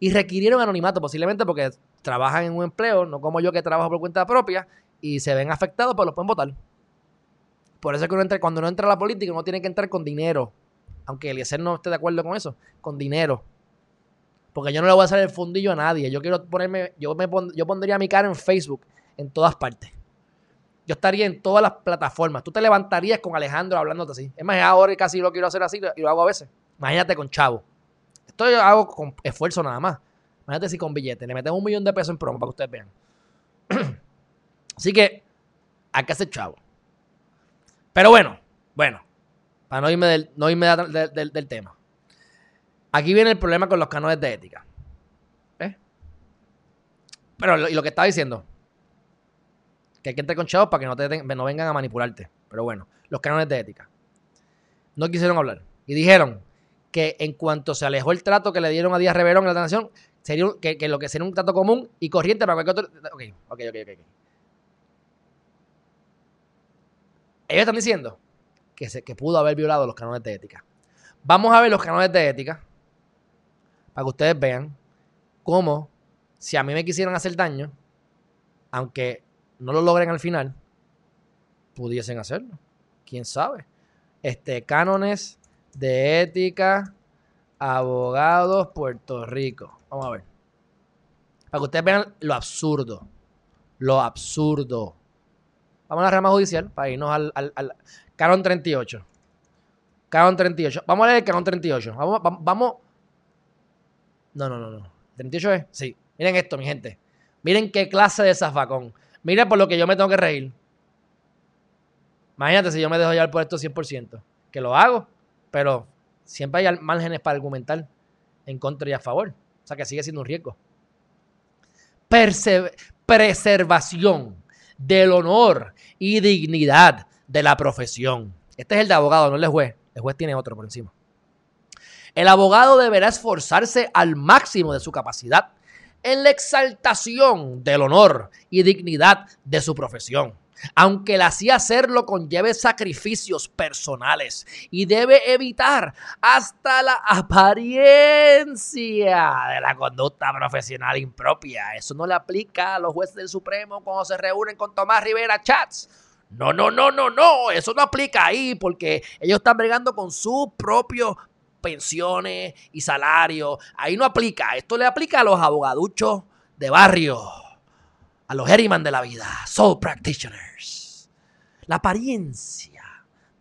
Y requirieron anonimato, posiblemente porque trabajan en un empleo, no como yo que trabajo por cuenta propia, y se ven afectados, pues los pueden votar. Por eso es que uno entra, cuando uno entra a la política, uno tiene que entrar con dinero. Aunque Eliezer no esté de acuerdo con eso, con dinero. Porque yo no le voy a hacer el fundillo a nadie. Yo quiero ponerme, yo, me yo pondría mi cara en Facebook, en todas partes. Yo estaría en todas las plataformas. Tú te levantarías con Alejandro hablándote así. Es más, ahora casi lo quiero hacer así y lo hago a veces. Imagínate con Chavo. Esto yo hago con esfuerzo nada más. Imagínate si con billetes. Le metemos un millón de pesos en promo para que ustedes vean. así que que hacer Chavo. Pero bueno, bueno. Para no irme del, no irme del tema. Aquí viene el problema con los canones de ética. ¿Eh? Pero y lo que estaba diciendo, que hay que entrar con chavos para que no, te, no vengan a manipularte. Pero bueno, los canones de ética. No quisieron hablar. Y dijeron que en cuanto se alejó el trato que le dieron a Díaz Reverón en la nación, sería que, lo que sería un trato común y corriente para cualquier otro. Ok, ok, ok, ok. Ellos están diciendo que, se, que pudo haber violado los canones de ética. Vamos a ver los canones de ética para que ustedes vean cómo, si a mí me quisieran hacer daño, aunque no lo logren al final, pudiesen hacerlo. ¿Quién sabe? Este, cánones de ética, abogados, Puerto Rico. Vamos a ver. Para que ustedes vean lo absurdo. Lo absurdo. Vamos a la rama judicial para irnos al, al, al Canon 38. Canon 38. Vamos a leer el Canon 38. Vamos, vamos, no, no, no, no. ¿38 es? Sí. Miren esto, mi gente. Miren qué clase de zafacón. Miren por lo que yo me tengo que reír. Imagínate si yo me dejo llevar por esto 100%. Que lo hago, pero siempre hay márgenes para argumentar en contra y a favor. O sea que sigue siendo un riesgo. preservación del honor y dignidad de la profesión. Este es el de abogado, no el de juez. El juez tiene otro por encima. El abogado deberá esforzarse al máximo de su capacidad en la exaltación del honor y dignidad de su profesión, aunque el así hacerlo conlleve sacrificios personales y debe evitar hasta la apariencia de la conducta profesional impropia. Eso no le aplica a los jueces del Supremo cuando se reúnen con Tomás Rivera Chats. No, no, no, no, no, eso no aplica ahí porque ellos están bregando con su propio pensiones y salarios. Ahí no aplica. Esto le aplica a los abogaduchos de barrio, a los Herriman de la vida, soul practitioners. La apariencia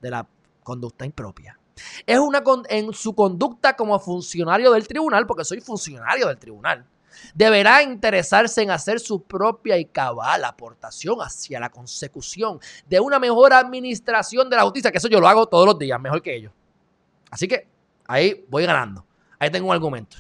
de la conducta impropia. Es una en su conducta como funcionario del tribunal, porque soy funcionario del tribunal, deberá interesarse en hacer su propia y cabal aportación hacia la consecución de una mejor administración de la justicia, que eso yo lo hago todos los días, mejor que ellos. Así que Ahí voy ganando. Ahí tengo un argumento.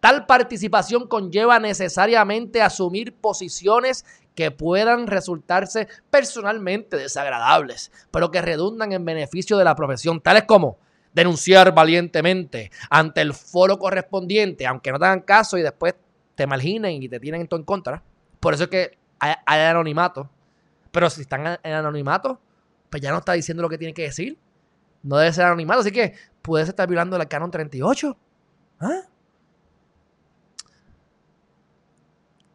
Tal participación conlleva necesariamente asumir posiciones que puedan resultarse personalmente desagradables, pero que redundan en beneficio de la profesión, tales como denunciar valientemente ante el foro correspondiente, aunque no te hagan caso y después te marginen y te tienen todo en contra. Por eso es que hay, hay anonimato. Pero si están en anonimato, pues ya no está diciendo lo que tiene que decir no debe ser anonimato. Así que puedes estar violando el canon 38. ¿Ah?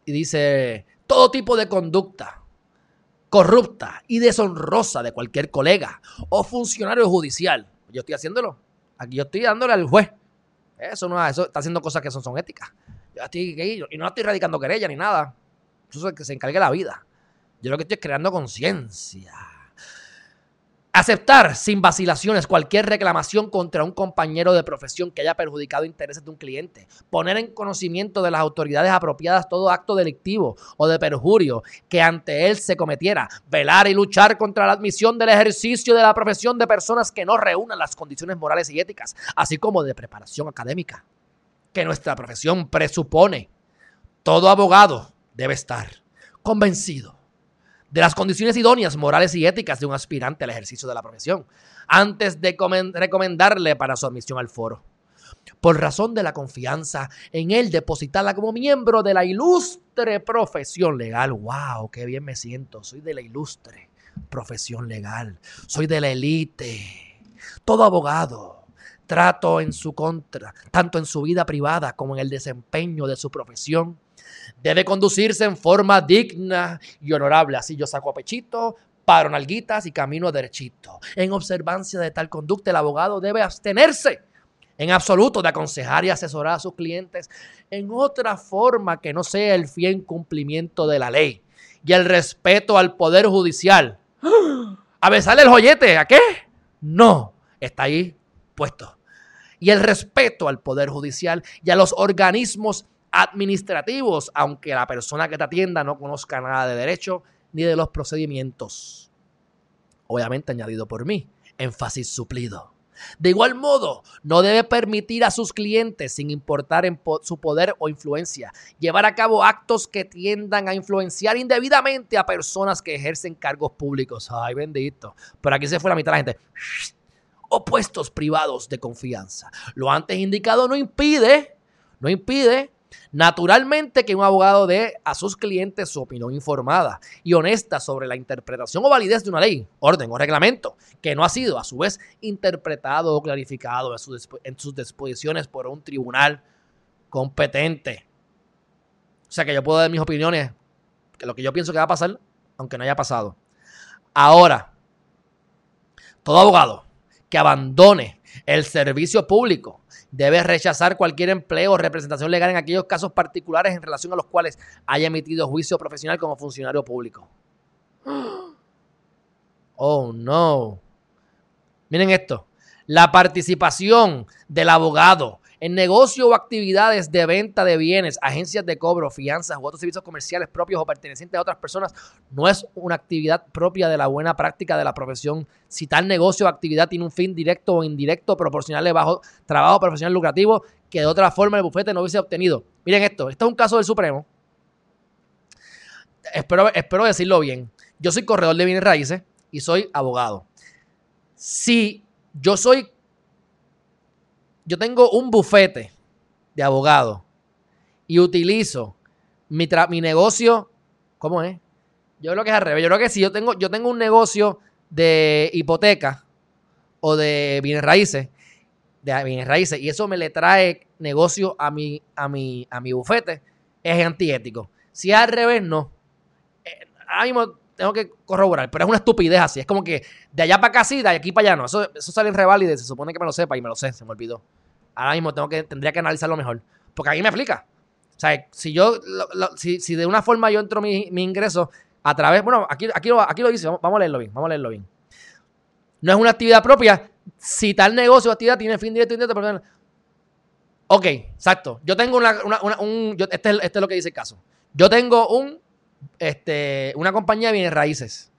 Y dice, todo tipo de conducta corrupta y deshonrosa de cualquier colega o funcionario judicial. Yo estoy haciéndolo. Aquí yo estoy dándole al juez. Eso no eso está haciendo cosas que son, son éticas. Yo estoy y no estoy radicando querella ni nada. Eso es que se encargue la vida. Yo lo que estoy es creando conciencia Aceptar sin vacilaciones cualquier reclamación contra un compañero de profesión que haya perjudicado intereses de un cliente. Poner en conocimiento de las autoridades apropiadas todo acto delictivo o de perjurio que ante él se cometiera. Velar y luchar contra la admisión del ejercicio de la profesión de personas que no reúnan las condiciones morales y éticas, así como de preparación académica. Que nuestra profesión presupone. Todo abogado debe estar convencido de las condiciones idóneas morales y éticas de un aspirante al ejercicio de la profesión, antes de recomendarle para su admisión al foro. Por razón de la confianza en él depositada como miembro de la ilustre profesión legal. ¡Wow! ¡Qué bien me siento! Soy de la ilustre profesión legal. Soy de la élite. Todo abogado trato en su contra, tanto en su vida privada como en el desempeño de su profesión, Debe conducirse en forma digna y honorable. Así yo saco a pechito, paro nalguitas y camino derechito. En observancia de tal conducta, el abogado debe abstenerse en absoluto de aconsejar y asesorar a sus clientes en otra forma que no sea el fiel cumplimiento de la ley y el respeto al poder judicial. A besarle el joyete, ¿a qué? No, está ahí puesto. Y el respeto al poder judicial y a los organismos administrativos, aunque la persona que te atienda no conozca nada de derecho ni de los procedimientos. Obviamente añadido por mí, énfasis suplido. De igual modo, no debe permitir a sus clientes, sin importar su poder o influencia, llevar a cabo actos que tiendan a influenciar indebidamente a personas que ejercen cargos públicos. Ay, bendito. Pero aquí se fue la mitad de la gente. O puestos privados de confianza. Lo antes indicado no impide, no impide Naturalmente que un abogado dé a sus clientes su opinión informada y honesta sobre la interpretación o validez de una ley, orden o reglamento que no ha sido a su vez interpretado o clarificado en sus, disposiciones por un tribunal competente. O sea que yo puedo dar mis opiniones, que lo que yo pienso que va a pasar, aunque no haya pasado. Ahora, todo abogado que abandone el servicio público debe rechazar cualquier empleo o representación legal en aquellos casos particulares en relación a los cuales haya emitido juicio profesional como funcionario público. Oh, no. Miren esto. La participación del abogado en negocio o actividades de venta de bienes, agencias de cobro, fianzas u otros servicios comerciales propios o pertenecientes a otras personas no es una actividad propia de la buena práctica de la profesión. Si tal negocio o actividad tiene un fin directo o indirecto proporcional de bajo trabajo profesional lucrativo que de otra forma el bufete no hubiese obtenido. Miren esto, esto es un caso del Supremo. Espero, espero decirlo bien. Yo soy corredor de bienes raíces y soy abogado. Si yo soy yo tengo un bufete de abogado y utilizo mi, mi negocio, ¿cómo es? Yo creo que es al revés. Yo creo que si yo tengo, yo tengo un negocio de hipoteca o de bienes raíces, de bienes raíces, y eso me le trae negocio a mi, a mi, a mi bufete, es antiético. Si es al revés, no. Eh, ahora mismo tengo que corroborar, pero es una estupidez así. Es como que de allá para acá sí, de aquí para allá no. Eso, eso sale en revalide, se supone que me lo sepa y me lo sé, se me olvidó. Ahora mismo tengo que, tendría que analizarlo mejor. Porque ahí me explica. O sea, si yo, si, si, de una forma yo entro mi, mi, ingreso a través, bueno, aquí, aquí, lo, aquí lo dice, vamos, a leerlo bien, vamos a leerlo bien. No es una actividad propia. Si tal negocio o actividad tiene fin directo, indirecto, perdón. Ok, exacto. Yo tengo una, una, un, este, es, este es lo que dice el caso. Yo tengo un, este, una compañía de bienes raíces.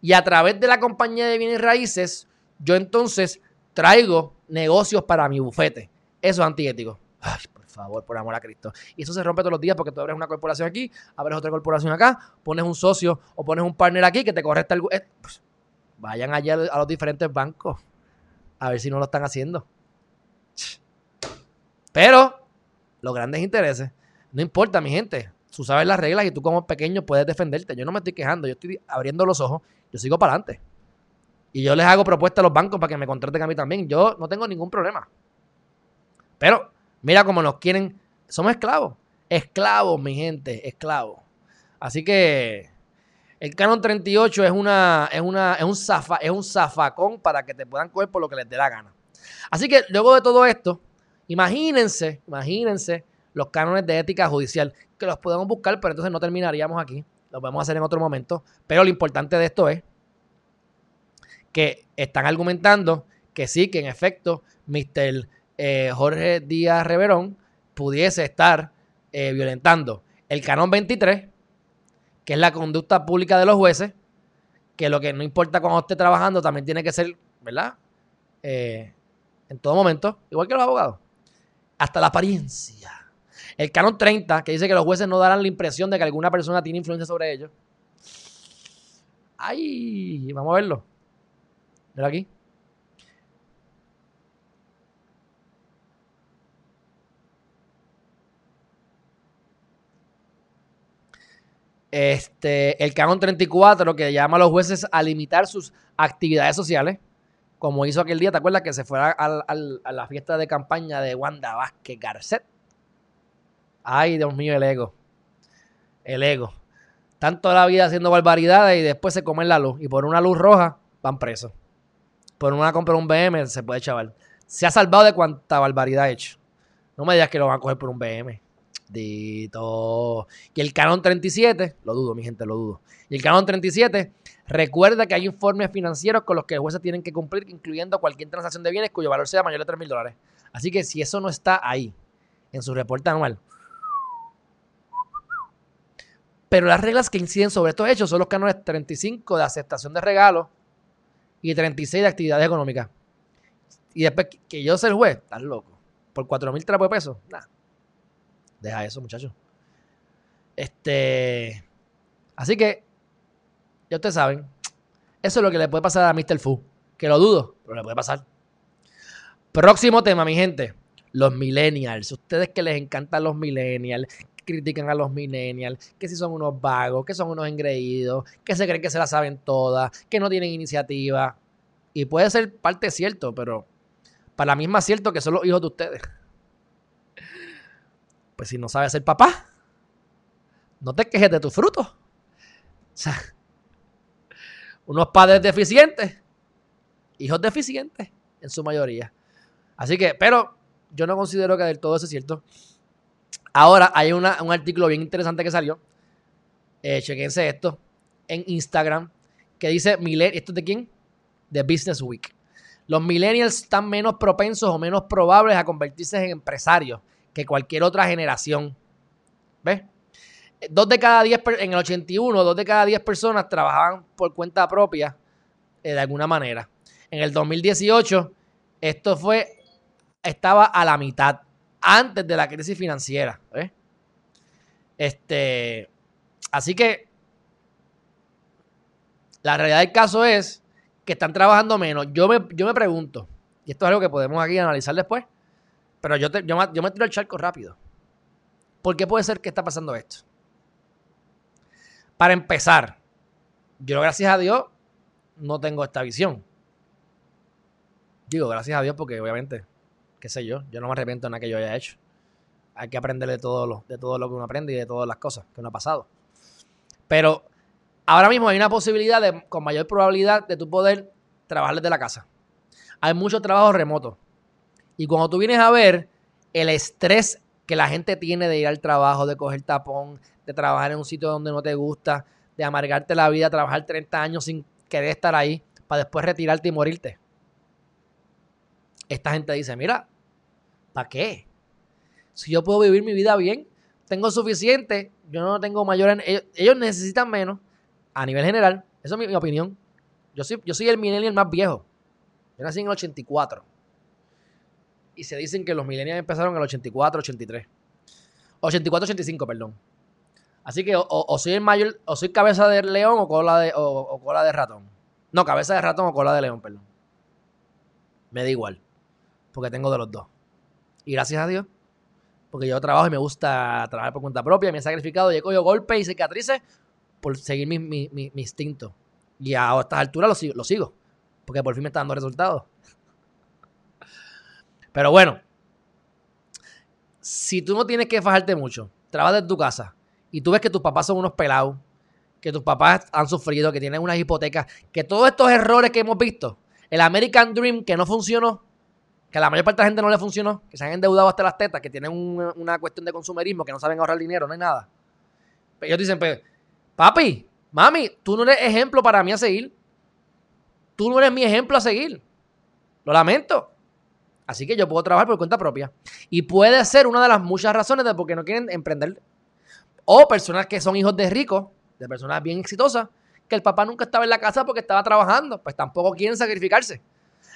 Y a través de la compañía de bienes raíces, yo entonces traigo negocios para mi bufete. Eso es antiético. Ay, por favor, por amor a Cristo. Y eso se rompe todos los días porque tú abres una corporación aquí, abres otra corporación acá, pones un socio o pones un partner aquí que te correcta el... Eh, pues, vayan allá a los diferentes bancos a ver si no lo están haciendo. Pero los grandes intereses, no importa, mi gente. Tú sabes las reglas y tú como pequeño puedes defenderte. Yo no me estoy quejando, yo estoy abriendo los ojos, yo sigo para adelante. Y yo les hago propuestas a los bancos para que me contraten a mí también. Yo no tengo ningún problema. Pero mira cómo nos quieren. Somos esclavos. Esclavos, mi gente, esclavos. Así que el Canon 38 es, una, es, una, es, un zafa, es un zafacón para que te puedan coger por lo que les dé la gana. Así que luego de todo esto, imagínense, imagínense los cánones de ética judicial, que los podemos buscar, pero entonces no terminaríamos aquí. Lo podemos hacer en otro momento. Pero lo importante de esto es que están argumentando que sí, que en efecto, Mr. Eh, Jorge Díaz Reverón pudiese estar eh, violentando el canon 23, que es la conducta pública de los jueces, que lo que no importa cuando esté trabajando también tiene que ser, ¿verdad? Eh, en todo momento, igual que los abogados. Hasta la apariencia. El canon 30, que dice que los jueces no darán la impresión de que alguna persona tiene influencia sobre ellos. Ay, vamos a verlo. Mira aquí. Este, el canon 34 que llama a los jueces a limitar sus actividades sociales, como hizo aquel día, ¿te acuerdas? Que se fuera a la fiesta de campaña de Wanda Vázquez Garcet. Ay, Dios mío, el ego. El ego. Tanto la vida haciendo barbaridades y después se comen la luz. Y por una luz roja van presos. Por una compra un BM se puede chaval. Se ha salvado de cuánta barbaridad ha hecho. No me digas que lo van a coger por un BM. Dito. Y el canon 37, lo dudo, mi gente, lo dudo. Y el canon 37 recuerda que hay informes financieros con los que los jueces tienen que cumplir, incluyendo cualquier transacción de bienes cuyo valor sea mayor de 3 mil dólares. Así que si eso no está ahí, en su reporte anual. Pero las reglas que inciden sobre estos hechos son los canones 35 de aceptación de regalos y 36 de actividades económicas. Y después que yo sea el juez, estás loco. Por 4 mil trapos de pesos, nada. Deja eso, muchachos. Este. Así que, ya ustedes saben, eso es lo que le puede pasar a Mr. Fu. Que lo dudo, pero le puede pasar. Próximo tema, mi gente. Los millennials. Ustedes que les encantan los millennials, critican a los millennials, que si son unos vagos, que son unos engreídos, que se creen que se la saben todas, que no tienen iniciativa. Y puede ser parte cierto, pero para mí es cierto que son los hijos de ustedes. Pues si no sabes ser papá, no te quejes de tus frutos. O sea, unos padres deficientes, hijos deficientes en su mayoría. Así que, pero yo no considero que del todo eso es cierto. Ahora hay un artículo bien interesante que salió. Eh, chequense esto en Instagram que dice, ¿esto de quién? De Business Week. Los millennials están menos propensos o menos probables a convertirse en empresarios que cualquier otra generación. ¿Ves? Dos de cada diez, en el 81, dos de cada diez personas trabajaban por cuenta propia eh, de alguna manera. En el 2018, esto fue, estaba a la mitad, antes de la crisis financiera. ¿ves? Este, así que la realidad del caso es que están trabajando menos. Yo me, yo me pregunto, y esto es algo que podemos aquí analizar después, pero yo, yo, me tiro el charco rápido. ¿Por qué puede ser que está pasando esto? Para empezar, yo gracias a Dios no tengo esta visión. Digo, gracias a Dios porque obviamente, qué sé yo, yo no me arrepiento de nada que yo haya hecho. Hay que aprender de todo lo, de todo lo que uno aprende y de todas las cosas que uno ha pasado. Pero ahora mismo hay una posibilidad de, con mayor probabilidad de tu poder trabajar desde la casa. Hay mucho trabajo remoto. Y cuando tú vienes a ver el estrés que la gente tiene de ir al trabajo, de coger tapón, de trabajar en un sitio donde no te gusta, de amargarte la vida, trabajar 30 años sin querer estar ahí, para después retirarte y morirte. Esta gente dice, mira, ¿para qué? Si yo puedo vivir mi vida bien, tengo suficiente, yo no tengo mayor... Ellos, necesitan menos a nivel general. Esa es mi, opinión. Yo soy, yo soy el millennial más viejo. Yo nací en el 84 y se dicen que los millennials empezaron en el 84, 83. 84, 85, perdón. Así que o, soy el mayor, o soy cabeza de león o cola de, o, cola de ratón. No, cabeza de ratón o cola de león, perdón. Me da igual. Porque tengo de los dos. Y gracias a Dios. Porque yo trabajo y me gusta trabajar por cuenta propia. Me he sacrificado y he cogido golpes y cicatrices por seguir mi, mi, instinto. Y a estas alturas lo lo sigo. Porque por fin me está dando resultados. Pero bueno, si tú no tienes que fajarte mucho, trabajas en tu casa y tú ves que tus papás son unos pelados, que tus papás han sufrido, que tienen unas hipotecas, que todos estos errores que hemos visto, el American Dream que no funcionó, que a la mayor parte de la gente no le funcionó, que se han endeudado hasta las tetas, que tienen una, cuestión de consumerismo, que no saben ahorrar dinero, no hay nada. Pero ellos dicen, pues, papi, mami, tú no eres ejemplo para mí a seguir. tú no eres mi ejemplo a seguir. Lo lamento. Así que yo puedo trabajar por cuenta propia. Y puede ser una de las muchas razones de por qué no quieren emprender. O personas que son hijos de ricos, de personas bien exitosas, que el papá nunca estaba en la casa porque estaba trabajando, pues tampoco quieren sacrificarse.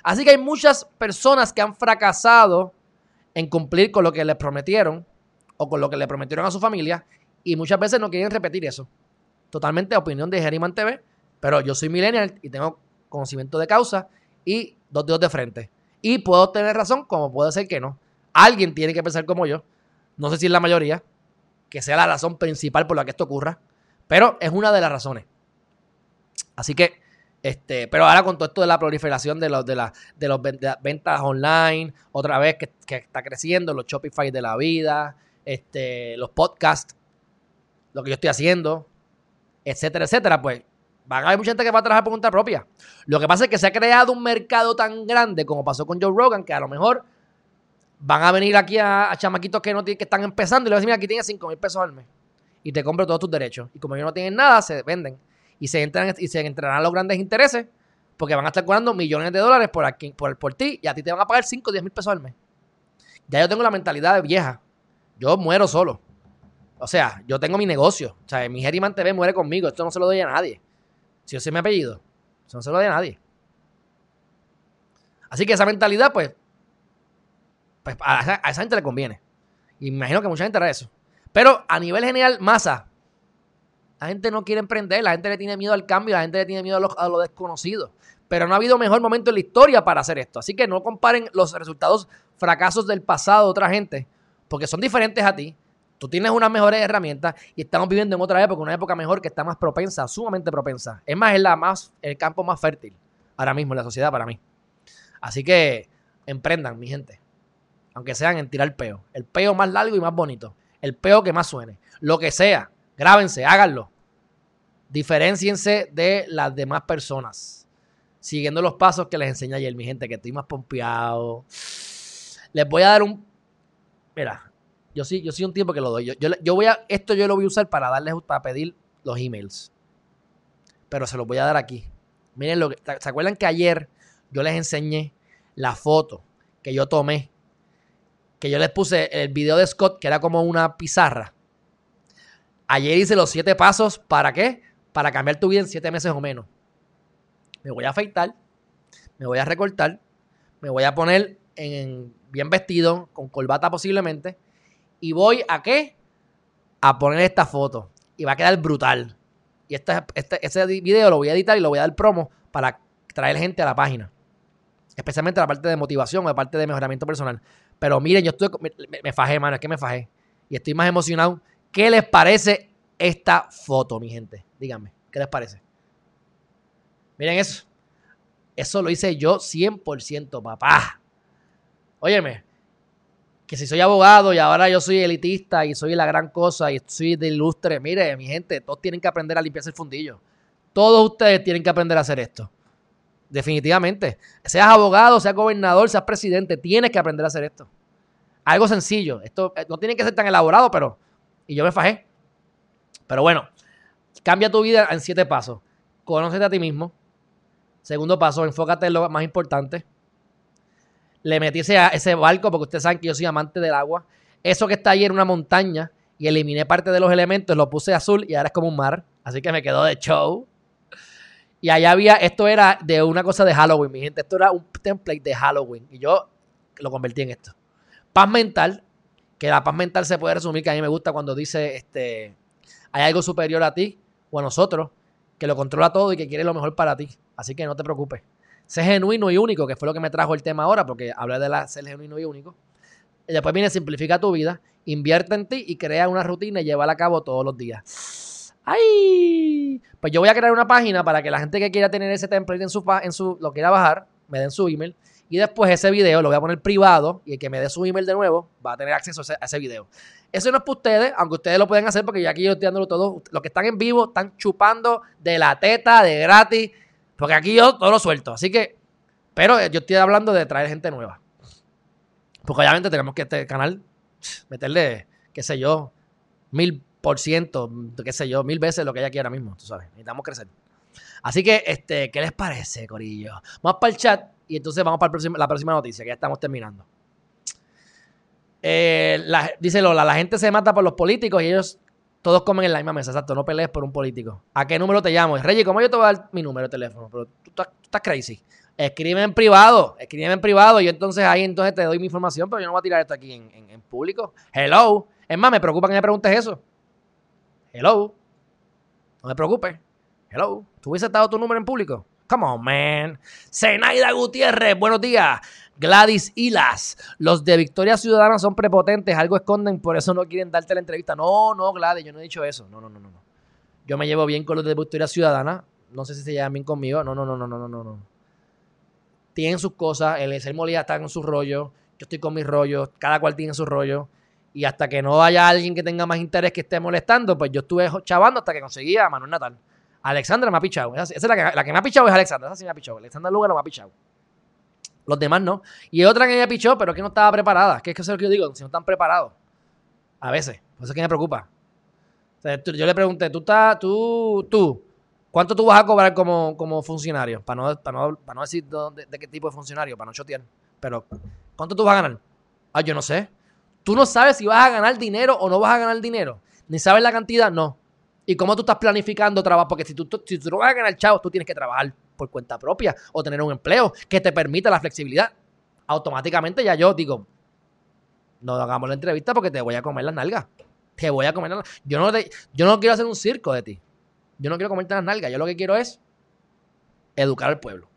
Así que hay muchas personas que han fracasado en cumplir con lo que les prometieron o con lo que le prometieron a su familia y muchas veces no quieren repetir eso. Totalmente opinión de Geriman TV, pero yo soy millennial y tengo conocimiento de causa y dos dedos de frente. Y puedo tener razón como puede ser que no. Alguien tiene que pensar como yo. No sé si es la mayoría, que sea la razón principal por la que esto ocurra, pero es una de las razones. Así que, este, pero ahora con todo esto de la proliferación de los de, de los ventas online, otra vez que, está creciendo, los Shopify de la vida, este, los podcasts, lo que yo estoy haciendo, etcétera, etcétera, pues van a haber mucha gente que va a trabajar por cuenta propia. Lo que pasa es que se ha creado un mercado tan grande como pasó con Joe Rogan, que a lo mejor van a venir aquí a, chamaquitos que, no, que están empezando y le van a decir, mira, aquí tienes 5 mil pesos al mes y te compro todos tus derechos. Y como ellos no tienen nada, se venden y se entran y se entrarán los grandes intereses porque van a estar cobrando millones de dólares por, aquí, por, por ti y a ti te van a pagar 5 o 10 mil pesos al mes. Ya yo tengo la mentalidad de vieja. Yo muero solo. O sea, yo tengo mi negocio. O sea, mi Geriman TV muere conmigo. Esto no se lo doy a nadie. Si yo sé mi apellido, eso no se lo doy a nadie. Así que esa mentalidad, pues, pues a, esa, gente le conviene. Y me imagino que mucha gente hará eso. Pero a nivel general, masa. La gente no quiere emprender, la gente le tiene miedo al cambio, la gente le tiene miedo a lo, desconocido. Pero no ha habido mejor momento en la historia para hacer esto. Así que no comparen los resultados, fracasos del pasado de otra gente, porque son diferentes a ti. Tú tienes unas mejores herramientas y estamos viviendo en otra época, una época mejor que está más propensa, sumamente propensa. Es más, es la más, el campo más fértil ahora mismo en la sociedad para mí. Así que emprendan, mi gente. Aunque sean en tirar peo. El peo más largo y más bonito. El peo que más suene. Lo que sea. Grábense, háganlo. Diferenciense de las demás personas. Siguiendo los pasos que les enseñé ayer, mi gente, que estoy más pompeado. Les voy a dar un. Mira, yo sí, yo sí un tiempo que lo doy. Yo, voy a, esto yo lo voy a usar para darles, para pedir los emails. Pero se los voy a dar aquí. Miren lo que, ¿se acuerdan que ayer yo les enseñé la foto que yo tomé? Que yo les puse el video de Scott, que era como una pizarra. Ayer hice los siete pasos. ¿Para qué? Para cambiar tu vida en siete meses o menos. Me voy a afeitar. Me voy a recortar. Me voy a poner en, bien vestido, con corbata posiblemente y voy a qué? A poner esta foto. Y va a quedar brutal. Y este, ese video lo voy a editar y lo voy a dar promo para traer gente a la página. Especialmente la parte de motivación o la parte de mejoramiento personal. Pero miren, yo estoy. Me, fajé, mano, es que me fajé. Y estoy más emocionado. ¿Qué les parece esta foto, mi gente? Díganme, ¿qué les parece? Miren eso. Eso lo hice yo 100%, papá. Óyeme, que si soy abogado y ahora yo soy elitista y soy la gran cosa y soy de ilustre, mire, mi gente, todos tienen que aprender a limpiarse el fundillo. Todos ustedes tienen que aprender a hacer esto. Definitivamente. Seas abogado, seas gobernador, seas presidente, tienes que aprender a hacer esto. Algo sencillo. Esto eh, no tiene que ser tan elaborado, pero. Y yo me fajé. Pero bueno, cambia tu vida en siete pasos. Conócete a ti mismo. Segundo paso, enfócate en lo más importante le metí ese, ese barco, porque ustedes saben que yo soy amante del agua. Eso que está ahí en una montaña y eliminé parte de los elementos, lo puse azul y ahora es como un mar. Así que me quedó de show. Y allá había, esto era de una cosa de Halloween, mi gente. Esto era un template de Halloween. Y yo lo convertí en esto. Paz mental, que la paz mental se puede resumir, que a mí me gusta cuando dice, este, hay algo superior a ti o a nosotros, que lo controla todo y que quiere lo mejor para ti. Así que no te preocupes. Sé genuino y único, que fue lo que me trajo el tema ahora, porque hablé de la, ser genuino y único. Y después viene simplifica tu vida, invierte en ti y crea una rutina y llévala a cabo todos los días. ¡Ay! Pues yo voy a crear una página para que la gente que quiera tener ese template en su, en su lo quiera bajar, me den su email. Y después ese video lo voy a poner privado y el que me dé su email de nuevo va a tener acceso a ese, video. Eso no es para ustedes, aunque ustedes lo pueden hacer porque ya aquí yo estoy dándolo todo. Los que están en vivo están chupando de la teta, de gratis. Porque aquí yo todo lo suelto. Así que, pero yo estoy hablando de traer gente nueva. Porque obviamente tenemos que este canal meterle, qué sé yo, mil por ciento, qué sé yo, mil veces lo que hay aquí ahora mismo, tú sabes. Necesitamos crecer. Así que, este, ¿qué les parece, Corillo? Vamos para el chat y entonces vamos para la próxima noticia, que ya estamos terminando. Eh, dice Lola, la gente se mata por los políticos y ellos todos comen en la misma mesa. Exacto, no pelees por un político. ¿A qué número te llamo? Reggie, ¿cómo yo te voy a dar mi número de teléfono? Pero tú estás, crazy. Escribe en privado, escribe en privado y entonces ahí entonces te doy mi información, pero yo no voy a tirar esto aquí en, público. Hello. Es más, me preocupa que me preguntes eso. Hello. No me preocupes. Hello. ¿Tú hubieses dado tu número en público? Come on, man. Zenaida Gutiérrez, buenos días. Gladys Hilas, los de Victoria Ciudadana son prepotentes, algo esconden, por eso no quieren darte la entrevista. No, no, Gladys, yo no he dicho eso. No, no, no, no. Yo me llevo bien con los de Victoria Ciudadana. No sé si se llevan bien conmigo. No, no, no, no, no, no, no. Tienen sus cosas. El Ezer Molina está en su rollo. Yo estoy con mis rollos. Cada cual tiene su rollo. Y hasta que no haya alguien que tenga más interés que esté molestando, pues yo estuve chavando hasta que conseguía a Manuel Natal. Alexandra me ha pichado. Esa, es la que, la que me ha pichado es Alexandra. Esa sí me ha pichado. Alexandra Lugar no me ha pichado. Los demás no. Y otra que ella pichó, pero que no estaba preparada. Que es que eso es lo que yo digo, si no están preparados. A veces. Por eso es que me preocupa. yo le pregunté, tú estás, tú, tú, ¿cuánto tú vas a cobrar como, como funcionario? Para no, para no, para no decir de, de, qué tipo de funcionario, para no chotear. Pero, ¿cuánto tú vas a ganar? Ah, yo no sé. Tú no sabes si vas a ganar dinero o no vas a ganar dinero. Ni sabes la cantidad, no. ¿Y cómo tú estás planificando trabajo? Porque si tú, si tú no vas a ganar chavos, tú tienes que trabajar por cuenta propia o tener un empleo que te permita la flexibilidad. Automáticamente ya yo digo, no hagamos la entrevista porque te voy a comer las nalgas. Te voy a comer las nalgas. Yo no, yo no quiero hacer un circo de ti. Yo no quiero comerte las nalgas. Yo lo que quiero es educar al pueblo.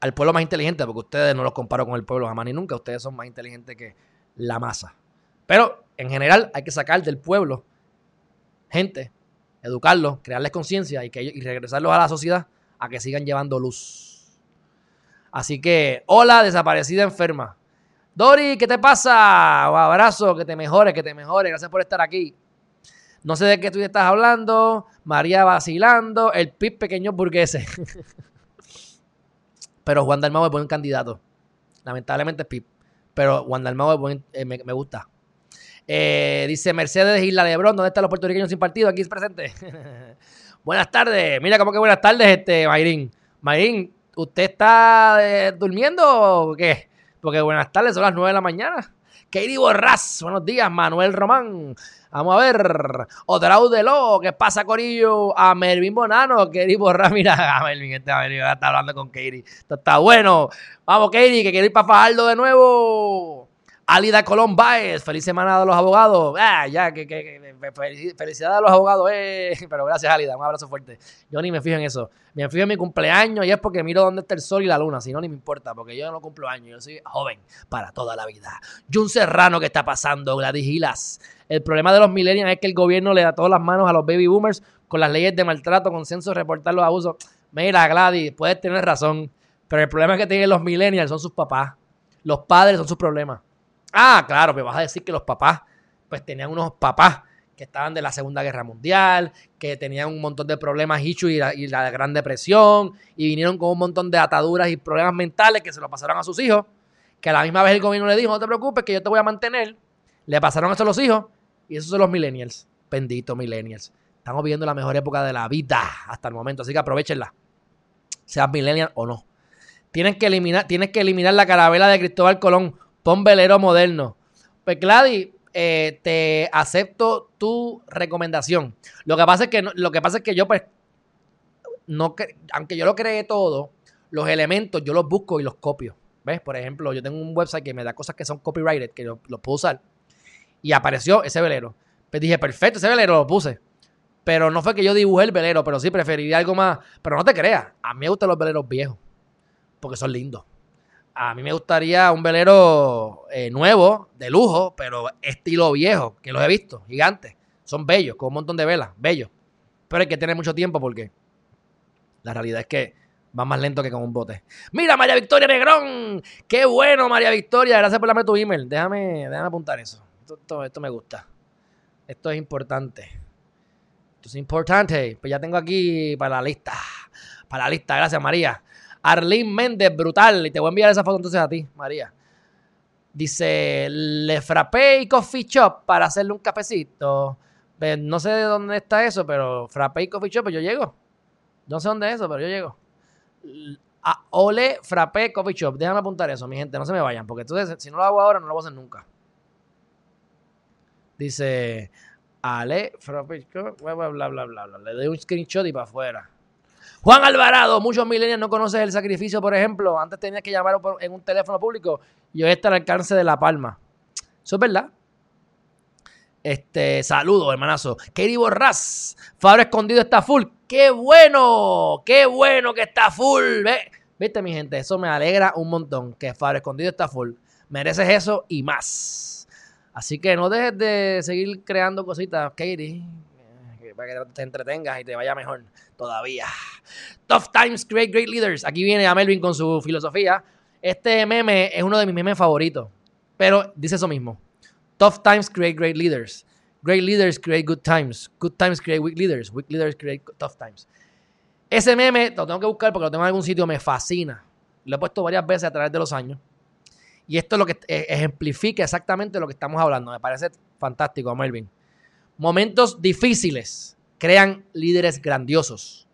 Al pueblo más inteligente, porque ustedes no los comparo con el pueblo jamás ni nunca. Ustedes son más inteligentes que la masa. Pero en general hay que sacar del pueblo gente, educarlos, crearles conciencia y, y regresarlos a la sociedad a que sigan llevando luz. Así que, hola, desaparecida enferma. Dori, ¿qué te pasa? Abrazo, que te mejore, que te mejore. Gracias por estar aquí. No sé de qué tú estás hablando. María vacilando. El PIB pequeño burgueses. Pero Juan Dalmau es buen candidato. Lamentablemente es. Pero Juan Dalmau es buen, eh, me, gusta. Eh, dice Mercedes Isla de Bron, ¿dónde están los puertorriqueños sin partido? Aquí es presente. Buenas tardes. Mira, como que buenas tardes, este, Mayrín. Mayrín, ¿usted está eh, durmiendo o qué? Porque buenas tardes, son las 9 de la mañana. Katie Borras, buenos días, Manuel Román. Vamos a ver. Otra de Lo, ¿qué pasa, Corillo? A Melvin Bonano, Katie Borras, mira, a Melvin, este está hablando con Katie. Esto está bueno. Vamos, Katie, que quiero ir para Fajardo de nuevo. Alida Colón feliz semana de los abogados. Ah, ya, que, que, felicidades a los abogados. Eh. Pero gracias, Alida, un abrazo fuerte. Yo ni me fijo en eso. Me fijo en mi cumpleaños y es porque miro dónde está el sol y la luna. Si no, ni me importa, porque yo no cumplo años. Yo soy joven para toda la vida. Jun Serrano, ¿qué está pasando? Gladys Gilas. El problema de los millennials es que el gobierno le da todas las manos a los baby boomers con las leyes de maltrato, consenso, reportar los abusos. Mira, Gladys, puedes tener razón. Pero el problema que tienen los millennials son sus papás. Los padres son sus problemas. Ah, claro, me vas a decir que los papás, pues tenían unos papás que estaban de la Segunda Guerra Mundial, que tenían un montón de problemas y la, y la Gran Depresión, y vinieron con un montón de ataduras y problemas mentales que se lo pasaron a sus hijos, que a la misma vez el gobierno le dijo, no te preocupes, que yo te voy a mantener. Le pasaron eso a los hijos, y esos son los millennials. Bendito millennials. Estamos viviendo la mejor época de la vida hasta el momento, así que aprovechenla. Seas millennial o no. Tienes que eliminar, tienes que eliminar la carabela de Cristóbal Colón Pon velero moderno. Pues Gladys, eh, te acepto tu recomendación. Lo que pasa es que, lo que, pasa es que yo, pues, no, aunque yo lo creé todo, los elementos yo los busco y los copio. ¿Ves? Por ejemplo, yo tengo un website que me da cosas que son copyrighted, que los lo puedo usar. Y apareció ese velero. Pues dije, perfecto, ese velero lo puse. Pero no fue que yo dibujé el velero, pero sí preferiría algo más. Pero no te creas, a mí me gustan los veleros viejos. Porque son lindos. A mí me gustaría un velero eh, nuevo, de lujo, pero estilo viejo, que los he visto, gigantes. Son bellos, con un montón de velas, bellos. Pero hay que tener mucho tiempo porque la realidad es que va más lento que con un bote. Mira, María Victoria Negrón. Qué bueno, María Victoria. Gracias por darme tu email. Déjame, déjame apuntar eso. Esto, esto, me gusta. Esto es importante. Esto es importante. Pues ya tengo aquí para la lista. Para la lista. Gracias, María. Arlene Méndez, brutal. Y te voy a enviar esa foto entonces a ti, María. Dice, le frappé y coffee shop para hacerle un cafecito. No sé de dónde está eso, pero frappé y coffee shop, pues yo llego. No sé dónde es eso, pero yo llego. A Ole Frappé Coffee Shop. Déjame apuntar eso, mi gente. No se me vayan, porque entonces, si no lo hago ahora, no lo voy a hacer nunca. Dice Ale Frappé bla, bla, bla, bla, bla. Le doy un screenshot y para afuera. Juan Alvarado, muchos millennials no conocen el sacrificio, por ejemplo. Antes tenías que llamar en un teléfono público y hoy está al alcance de la palma. Eso es verdad. Este, saludos, hermanazo. Katie Borras, Fabro Escondido está full. ¡Qué bueno! ¡Qué bueno que está full! ¿Ve? Viste, mi gente, eso me alegra un montón. Que Fabro Escondido está full. Mereces eso y más. Así que no dejes de seguir creando cositas, Katie para que te entretengas y te vaya mejor todavía. Tough Times Create Great Leaders. Aquí viene a Melvin con su filosofía. Este meme es uno de mis memes favoritos, pero dice eso mismo. Tough Times Create Great Leaders. Great Leaders Create Good Times. Good Times Create Weak Leaders. Weak Leaders Create Tough Times. Ese meme lo tengo que buscar porque lo tengo en algún sitio, me fascina. Lo he puesto varias veces a través de los años. Y esto es lo que eh, ejemplifica exactamente lo que estamos hablando. Me parece fantástico, Melvin. Momentos difíciles crean líderes grandiosos,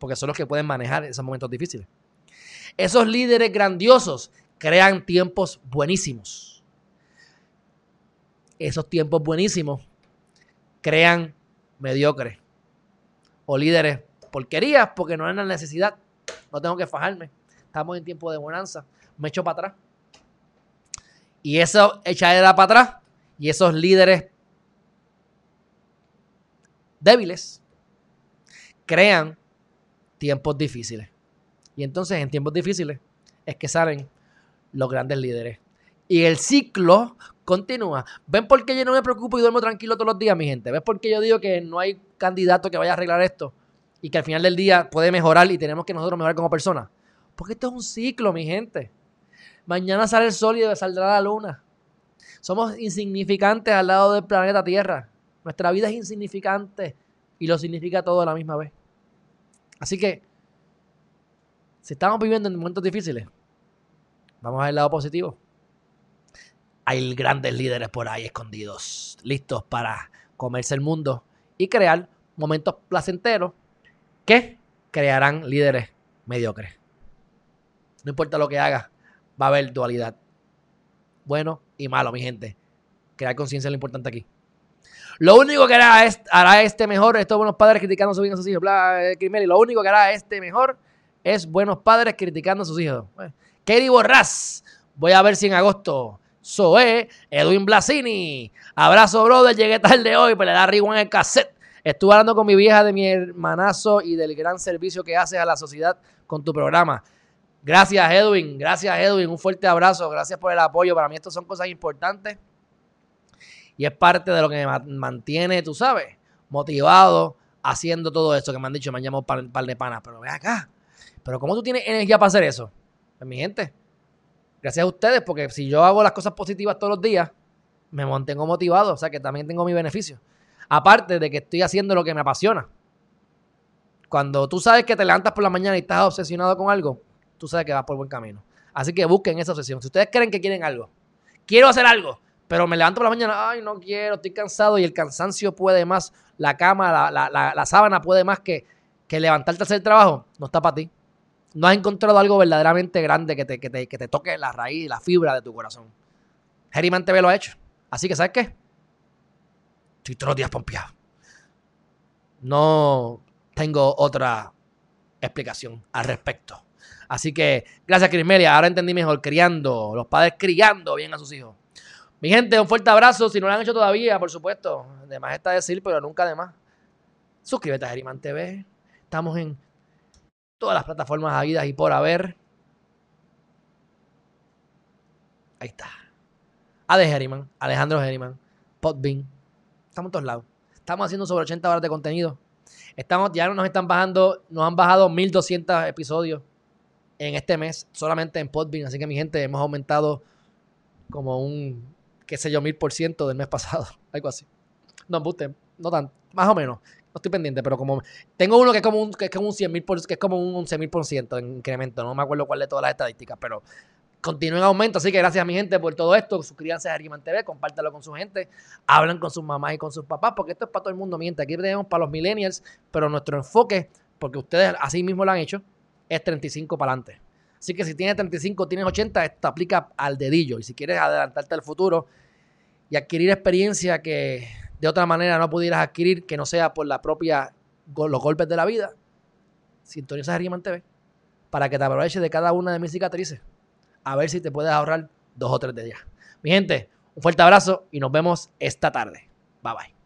porque son los que pueden manejar esos momentos difíciles. Esos líderes grandiosos crean tiempos buenísimos. Esos tiempos buenísimos crean mediocres o líderes porquerías porque no hay la necesidad. No tengo que fajarme. Estamos en tiempo de bonanza. Me echo para atrás. Y eso echadera para atrás y esos líderes débiles crean tiempos difíciles. Y entonces en tiempos difíciles es que salen los grandes líderes. Y el ciclo continúa. ¿Ven por qué yo no me preocupo y duermo tranquilo todos los días, mi gente? ¿Ves por qué yo digo que no hay candidato que vaya a arreglar esto? Y que al final del día puede mejorar y tenemos que nosotros mejorar como personas. Porque esto es un ciclo, mi gente. Mañana sale el sol y saldrá la luna. Somos insignificantes al lado del planeta Tierra. Nuestra vida es insignificante y lo significa todo a la misma vez. Así que, si estamos viviendo en momentos difíciles, vamos al lado positivo. Hay grandes líderes por ahí escondidos, listos para comerse el mundo y crear momentos placenteros que crearán líderes mediocres. No importa lo que haga, va a haber dualidad. Bueno y malo, mi gente. Crear conciencia es lo importante aquí. Lo único que hará, hará este mejor, estos buenos padres criticando a sus hijos, a sus hijos, lo único que hará este mejor es buenos padres criticando a sus hijos. Katie Borras, voy a ver si en agosto. Zoe, Edwin Blasini, abrazo brother, llegué tarde hoy, pero le da rigo en el cassette. Estuve hablando con mi vieja de mi hermanazo y del gran servicio que haces a la sociedad con tu programa. Gracias Edwin, gracias Edwin, un fuerte abrazo, gracias por el apoyo. Para mí esto son cosas importantes y es parte de lo que me mantiene, tú sabes, motivado haciendo todo esto que me han dicho, me han llamado un par, de panas. Pero ve acá. Pero ¿cómo tú tienes energía para hacer eso? Pues mi gente, gracias a ustedes, porque si yo hago las cosas positivas todos los días, me mantengo motivado, o sea que también tengo mi beneficio. Aparte de que estoy haciendo lo que me apasiona. Cuando tú sabes que te levantas por la mañana y estás obsesionado con algo, tú sabes que vas por buen camino. Así que busquen esa obsesión. Si ustedes creen que quieren algo, quiero hacer algo, pero me levanto por la mañana, ay, no quiero, estoy cansado y el cansancio puede más, la cama, la, sábana puede más que, que levantarte a hacer el trabajo, no está para ti. No has encontrado algo verdaderamente grande que te, que te, toque la raíz, la fibra de tu corazón. Geriman TV lo ha hecho. Así que, ¿sabes qué? Estoy todos los días pompeado. No tengo otra explicación al respecto. Así que, gracias, Crismelia. Ahora entendí mejor. Criando, los padres criando bien a sus hijos. Mi gente, un fuerte abrazo. Si no lo han hecho todavía, por supuesto. De más está decir, pero nunca de más. Suscríbete a Geriman TV. Estamos en todas las plataformas habidas y por haber. Ahí está. Ade Geriman, Alejandro Geriman, Podbean. Estamos en todos lados. Estamos haciendo sobre 80 horas de contenido. Estamos, ya nos están bajando, nos han bajado 1200 episodios en este mes solamente en Podbean. Así que mi gente, hemos aumentado como un qué sé yo, mil por ciento del mes pasado, algo así. No, no tan, más o menos. No estoy pendiente, pero como tengo uno que es como un, que es como un 100 mil que es como un 11 mil por ciento en incremento. No me acuerdo cuál de todas las estadísticas, pero continúa en aumento. Así que gracias a mi gente por todo esto. Suscríbanse a Ariman TV, compártalo con su gente, hablan con sus mamás y con sus papás, porque esto es para todo el mundo. Miente, aquí tenemos para los millennials, pero nuestro enfoque porque ustedes así mismo lo han hecho, es 35 para adelante. Así que si tienes 35, tienes 80, esto aplica al dedillo. Y si quieres adelantarte al futuro y adquirir experiencia que de otra manera no pudieras adquirir, que no sea por la propia, los golpes de la vida, sintoniza Geriman TV para que te aproveches de cada una de mis cicatrices. A ver si te puedes ahorrar dos o tres de ellas. Mi gente, un fuerte abrazo y nos vemos esta tarde. Bye bye.